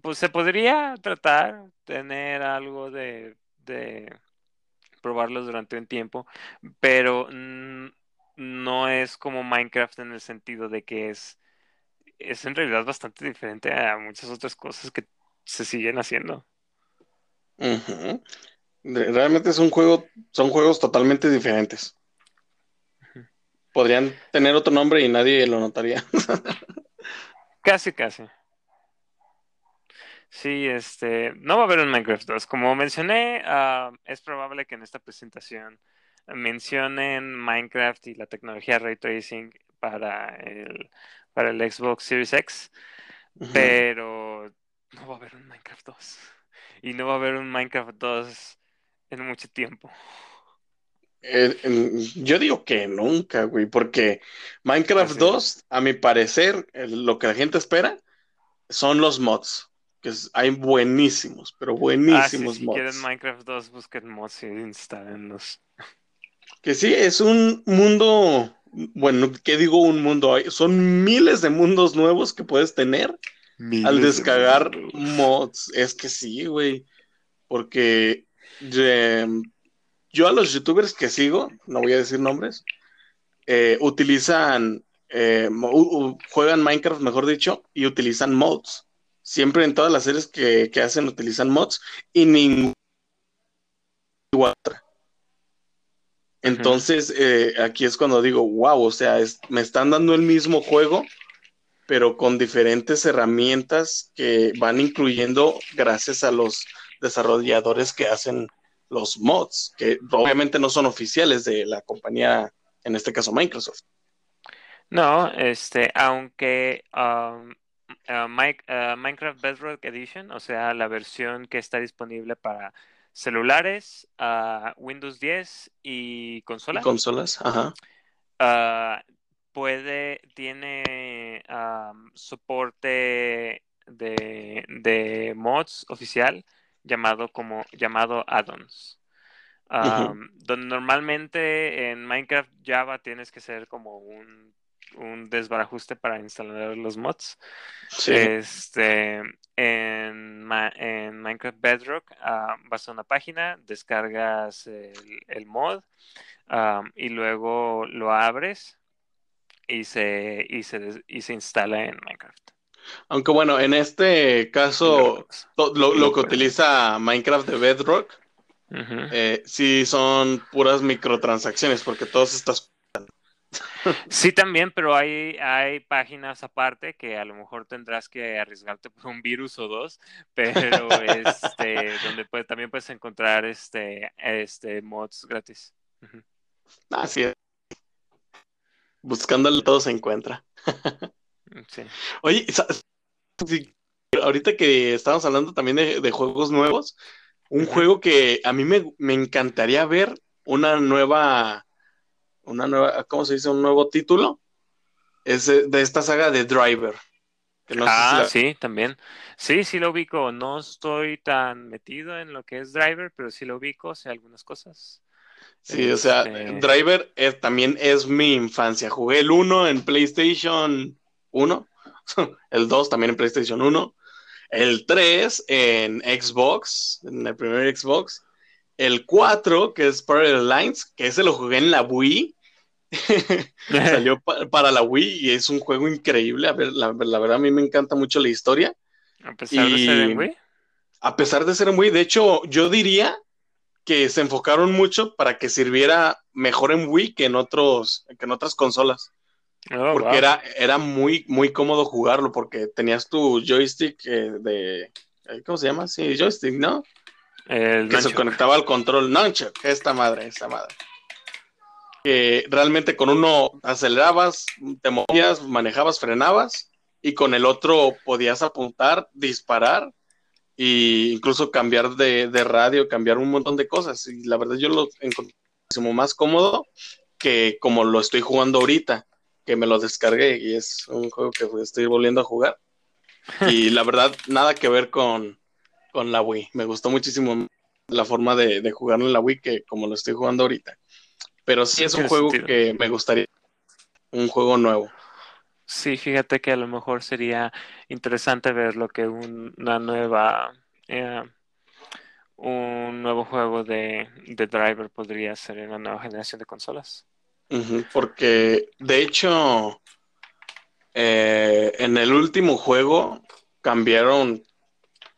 pues se podría tratar, tener algo de, de probarlos durante un tiempo, pero no es como Minecraft en el sentido de que es, es en realidad bastante diferente a muchas otras cosas que se siguen haciendo. Realmente es un juego, son juegos totalmente diferentes. Podrían tener otro nombre y nadie lo notaría. [laughs] casi, casi. Sí, este, no va a haber un Minecraft 2. Como mencioné, ah, es probable que en esta presentación mencionen Minecraft y la tecnología Ray Tracing para el, para el Xbox Series X, pero no va a haber un Minecraft 2. Y no va a haber un Minecraft 2 en mucho tiempo. Eh, yo digo que nunca, güey, porque Minecraft 2, a mi parecer, lo que la gente espera son los mods. Que hay buenísimos, pero buenísimos ah, si quieren Minecraft 2, busquen mods y instálenlos. Que sí, es un mundo, bueno, ¿qué digo un mundo? Son miles de mundos nuevos que puedes tener al descargar mods. Es que sí, güey, porque yo a los youtubers que sigo, no voy a decir nombres, eh, utilizan, eh, juegan Minecraft, mejor dicho, y utilizan mods. Siempre en todas las series que, que hacen utilizan mods y ningún otra. Entonces, eh, aquí es cuando digo, wow, o sea, me están dando el mismo juego, pero con diferentes herramientas que van incluyendo gracias a los desarrolladores que hacen los mods, que obviamente no son oficiales de la compañía, en este caso Microsoft. No, este, aunque um, uh, uh, Minecraft Bedrock Edition, o sea, la versión que está disponible para celulares, uh, Windows 10 y consolas. consolas, ajá. puede, tiene um, soporte de, de mods oficial llamado como llamado addons. Donde normalmente en Minecraft Java tienes que ser como un, un desbarajuste para instalar los mods. Este, en, en, Minecraft Bedrock vas a una página, descargas el, mod y luego lo abres y se, y se, y se instala en Minecraft. Aunque bueno, en este caso, lo, que utiliza Minecraft de Bedrock, eh, sí son puras microtransacciones, porque todas estas... Sí, también, pero hay, hay páginas aparte que a lo mejor tendrás que arriesgarte por un virus o dos, pero [laughs] este, donde también puedes encontrar este, este mods gratis. Así es. Buscándole todo se encuentra. [laughs] Sí. Oye, ahorita que estamos hablando también de, juegos nuevos, un juego que a mí me, me, encantaría ver una nueva, una nueva, ¿cómo se dice? Un nuevo título. Es de esta saga de Driver. ah, sí, también. Sí, sí lo ubico. No estoy tan metido en lo que es Driver, pero sí lo ubico, sé algunas cosas. Sí, o sea, este Driver también es mi infancia. Jugué el 1 en PlayStation 1, [laughs] el 2 también en PlayStation 1, el 3 en Xbox, en el primer Xbox, el 4 que es Parallel Lines, que ese lo jugué en la Wii. [laughs] Salió para la Wii y es un juego increíble. A ver, la, verdad a mí me encanta mucho la historia. A pesar de ser en Wii. A pesar de ser en Wii, de hecho, yo diría que se enfocaron mucho para que sirviera mejor en Wii que en otros, que en otras consolas. Oh, porque era, era muy, muy cómodo jugarlo, porque tenías tu joystick eh, de. Eh, ¿Cómo se llama? Sí, joystick, ¿no? Que se conectaba al control. Nunchuck, esta madre, esta madre. Que realmente con uno acelerabas, te movías, manejabas, frenabas, y con el otro podías apuntar, disparar y incluso cambiar de, radio, cambiar un montón de cosas. Y la verdad yo lo encontré más cómodo que como lo estoy jugando ahorita, que me lo descargué y es un juego que estoy volviendo a jugar. [laughs] Y la verdad, nada que ver con, la Wii. Me gustó muchísimo la forma de, de jugarlo en la Wii que como lo estoy jugando ahorita. Pero sí es un juego que me gustaría, un juego nuevo. Sí, fíjate que a lo mejor sería interesante ver lo que una nueva, eh, un nuevo juego de, Driver podría ser en la nueva generación de consolas. porque, de hecho, eh, en el último juego cambiaron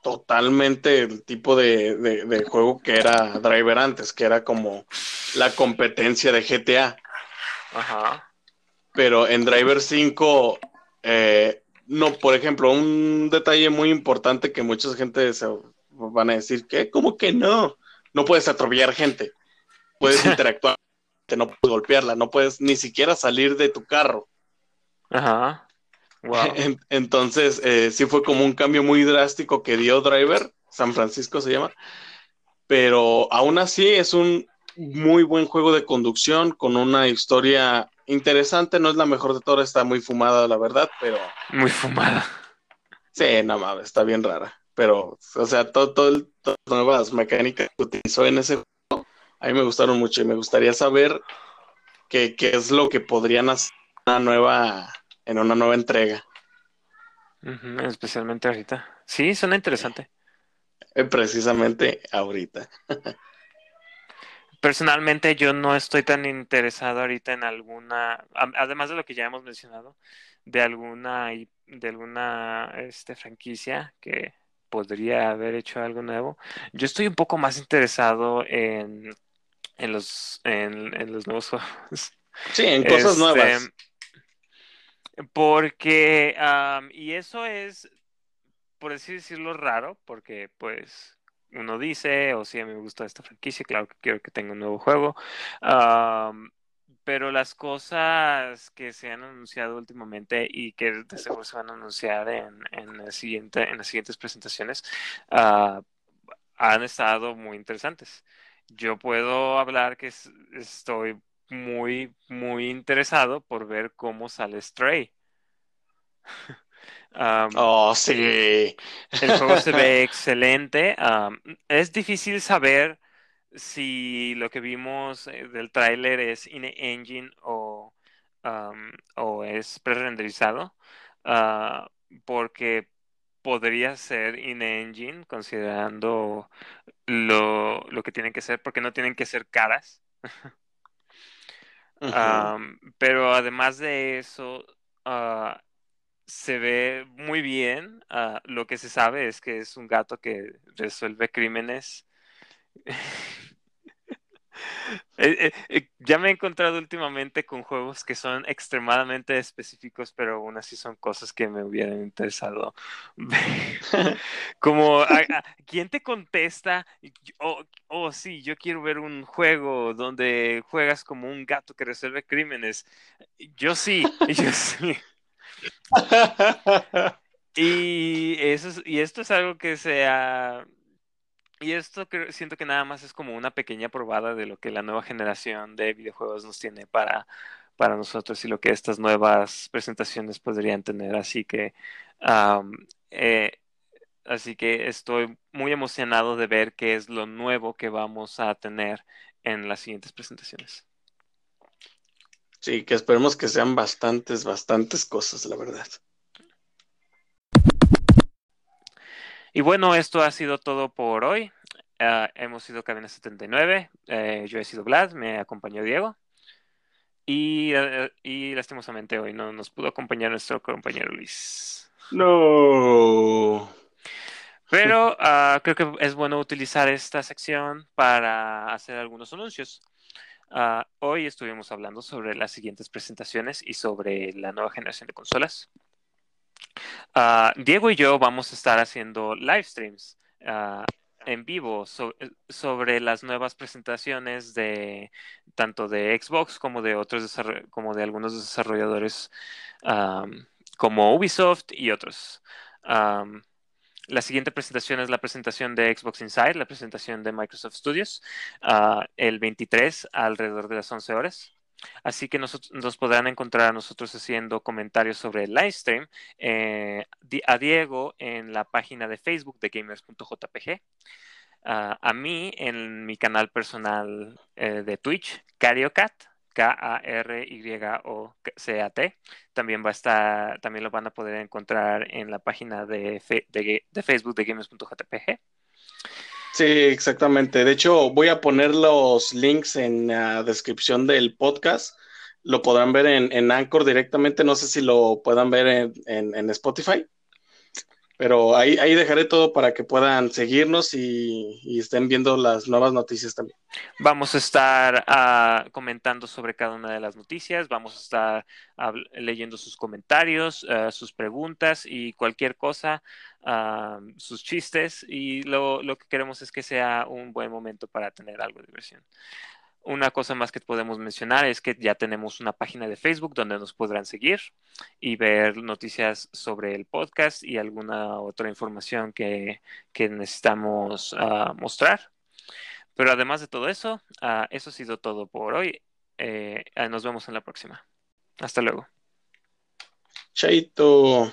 totalmente el tipo de, de, juego que era Driver antes, que era como la competencia de GTA. Ajá pero en Driver 5, eh, no, por ejemplo, un detalle muy importante que mucha gente se van a decir que, ¿cómo que no? No puedes atropellar gente, puedes [laughs] interactuar, no puedes golpearla, no puedes ni siquiera salir de tu carro. Ajá. Wow. [laughs] Entonces, eh, sí fue como un cambio muy drástico que dio Driver, San Francisco se llama, pero aún así es un muy buen juego de conducción con una historia interesante, no es la mejor de todas, está muy fumada, la verdad, pero. Muy fumada. Sí, no mames, está bien rara. Pero, o sea, todo, todo todas las nuevas mecánicas que utilizó en ese juego, a mí me gustaron mucho y me gustaría saber qué, qué es lo que podrían hacer una nueva, en una nueva entrega. especialmente ahorita. Sí, suena interesante. Eh, precisamente ahorita. [laughs] Personalmente yo no estoy tan interesado ahorita en alguna, además de lo que ya hemos mencionado, de alguna de alguna este, franquicia que podría haber hecho algo nuevo. Yo estoy un poco más interesado en, en los en, los nuevos [laughs] juegos. Sí, en cosas nuevas. Porque, y eso es, por así decirlo, raro, porque pues uno dice, o si a mí me gusta esta franquicia, claro que quiero que tenga un nuevo juego. pero las cosas que se han anunciado últimamente y que de seguro se van a anunciar en, en, el siguiente, en las siguientes presentaciones ah, han estado muy interesantes. Yo puedo hablar que estoy muy, muy interesado por ver cómo sale Stray. [laughs] oh, sí. El juego se ve [laughs] excelente. es difícil saber si lo que vimos eh, del tráiler es in-engine o, o es pre-renderizado, ah, porque podría ser in-engine considerando lo, lo, que tienen que ser, porque no tienen que ser caras. [laughs] pero además de eso, uh, se ve muy bien. Ah, lo que se sabe es que es un gato que resuelve crímenes. [laughs] Eh, eh, eh, ya me he encontrado últimamente con juegos que son extremadamente específicos, pero aún así son cosas que me hubieran interesado. [laughs] [laughs] Como, ¿quién te contesta? Oh, oh, sí, yo quiero ver un juego donde juegas como un gato que resuelve crímenes. Yo sí, [laughs] yo sí. Y, eso es- y esto es algo que sea... Y esto creo- siento que nada más es como una pequeña probada de lo que la nueva generación de videojuegos nos tiene para, para nosotros y lo que estas nuevas presentaciones podrían tener. Así que, eh, así que estoy muy emocionado de ver qué es lo nuevo que vamos a tener en las siguientes presentaciones. Sí, que esperemos que sean bastantes, bastantes cosas, la verdad. Y bueno, esto ha sido todo por hoy. Uh, hemos sido Cabina 79. Eh, yo he sido Vlad, me acompañó Diego. Y, uh, y, lastimosamente hoy no nos pudo acompañar nuestro compañero Luis. No. Pero uh, creo que es bueno utilizar esta sección para hacer algunos anuncios. Uh, hoy estuvimos hablando sobre las siguientes presentaciones y sobre la nueva generación de consolas. Uh, Diego y yo vamos a estar haciendo live streams uh, en vivo so sobre las nuevas presentaciones de tanto de Xbox como de otros como de algunos desarrolladores como Ubisoft y otros. La siguiente presentación es la presentación de Xbox Inside, la presentación de Microsoft Studios, uh, el 23 alrededor de las 11 horas. Así que nos, podrán encontrar a nosotros haciendo comentarios sobre el live stream eh, a Diego en la página de Facebook de gamers.jpg. A mí en mi canal personal eh, de Twitch, Cariocat, K-A-R-Y-O-C-A-T. También va a estar, también lo van a poder encontrar en la página de, de, Facebook de gamers.jpg. Sí, exactamente. De hecho, voy a poner los links en la descripción del podcast. Lo podrán ver en, en Anchor directamente. No sé si lo puedan ver en, en, en Spotify. Pero ahí, ahí, dejaré todo para que puedan seguirnos y, estén viendo las nuevas noticias también. Vamos a estar uh, comentando sobre cada una de las noticias, vamos a estar leyendo sus comentarios, uh, sus preguntas y cualquier cosa, sus chistes y lo, lo que queremos es que sea un buen momento para tener algo de diversión. Una cosa más que podemos mencionar es que ya tenemos una página de Facebook donde nos podrán seguir y ver noticias sobre el podcast y alguna otra información que, que necesitamos uh, mostrar. Pero además de todo eso, uh, eso ha sido todo por hoy. Eh, nos vemos en la próxima. Hasta luego. Chaito.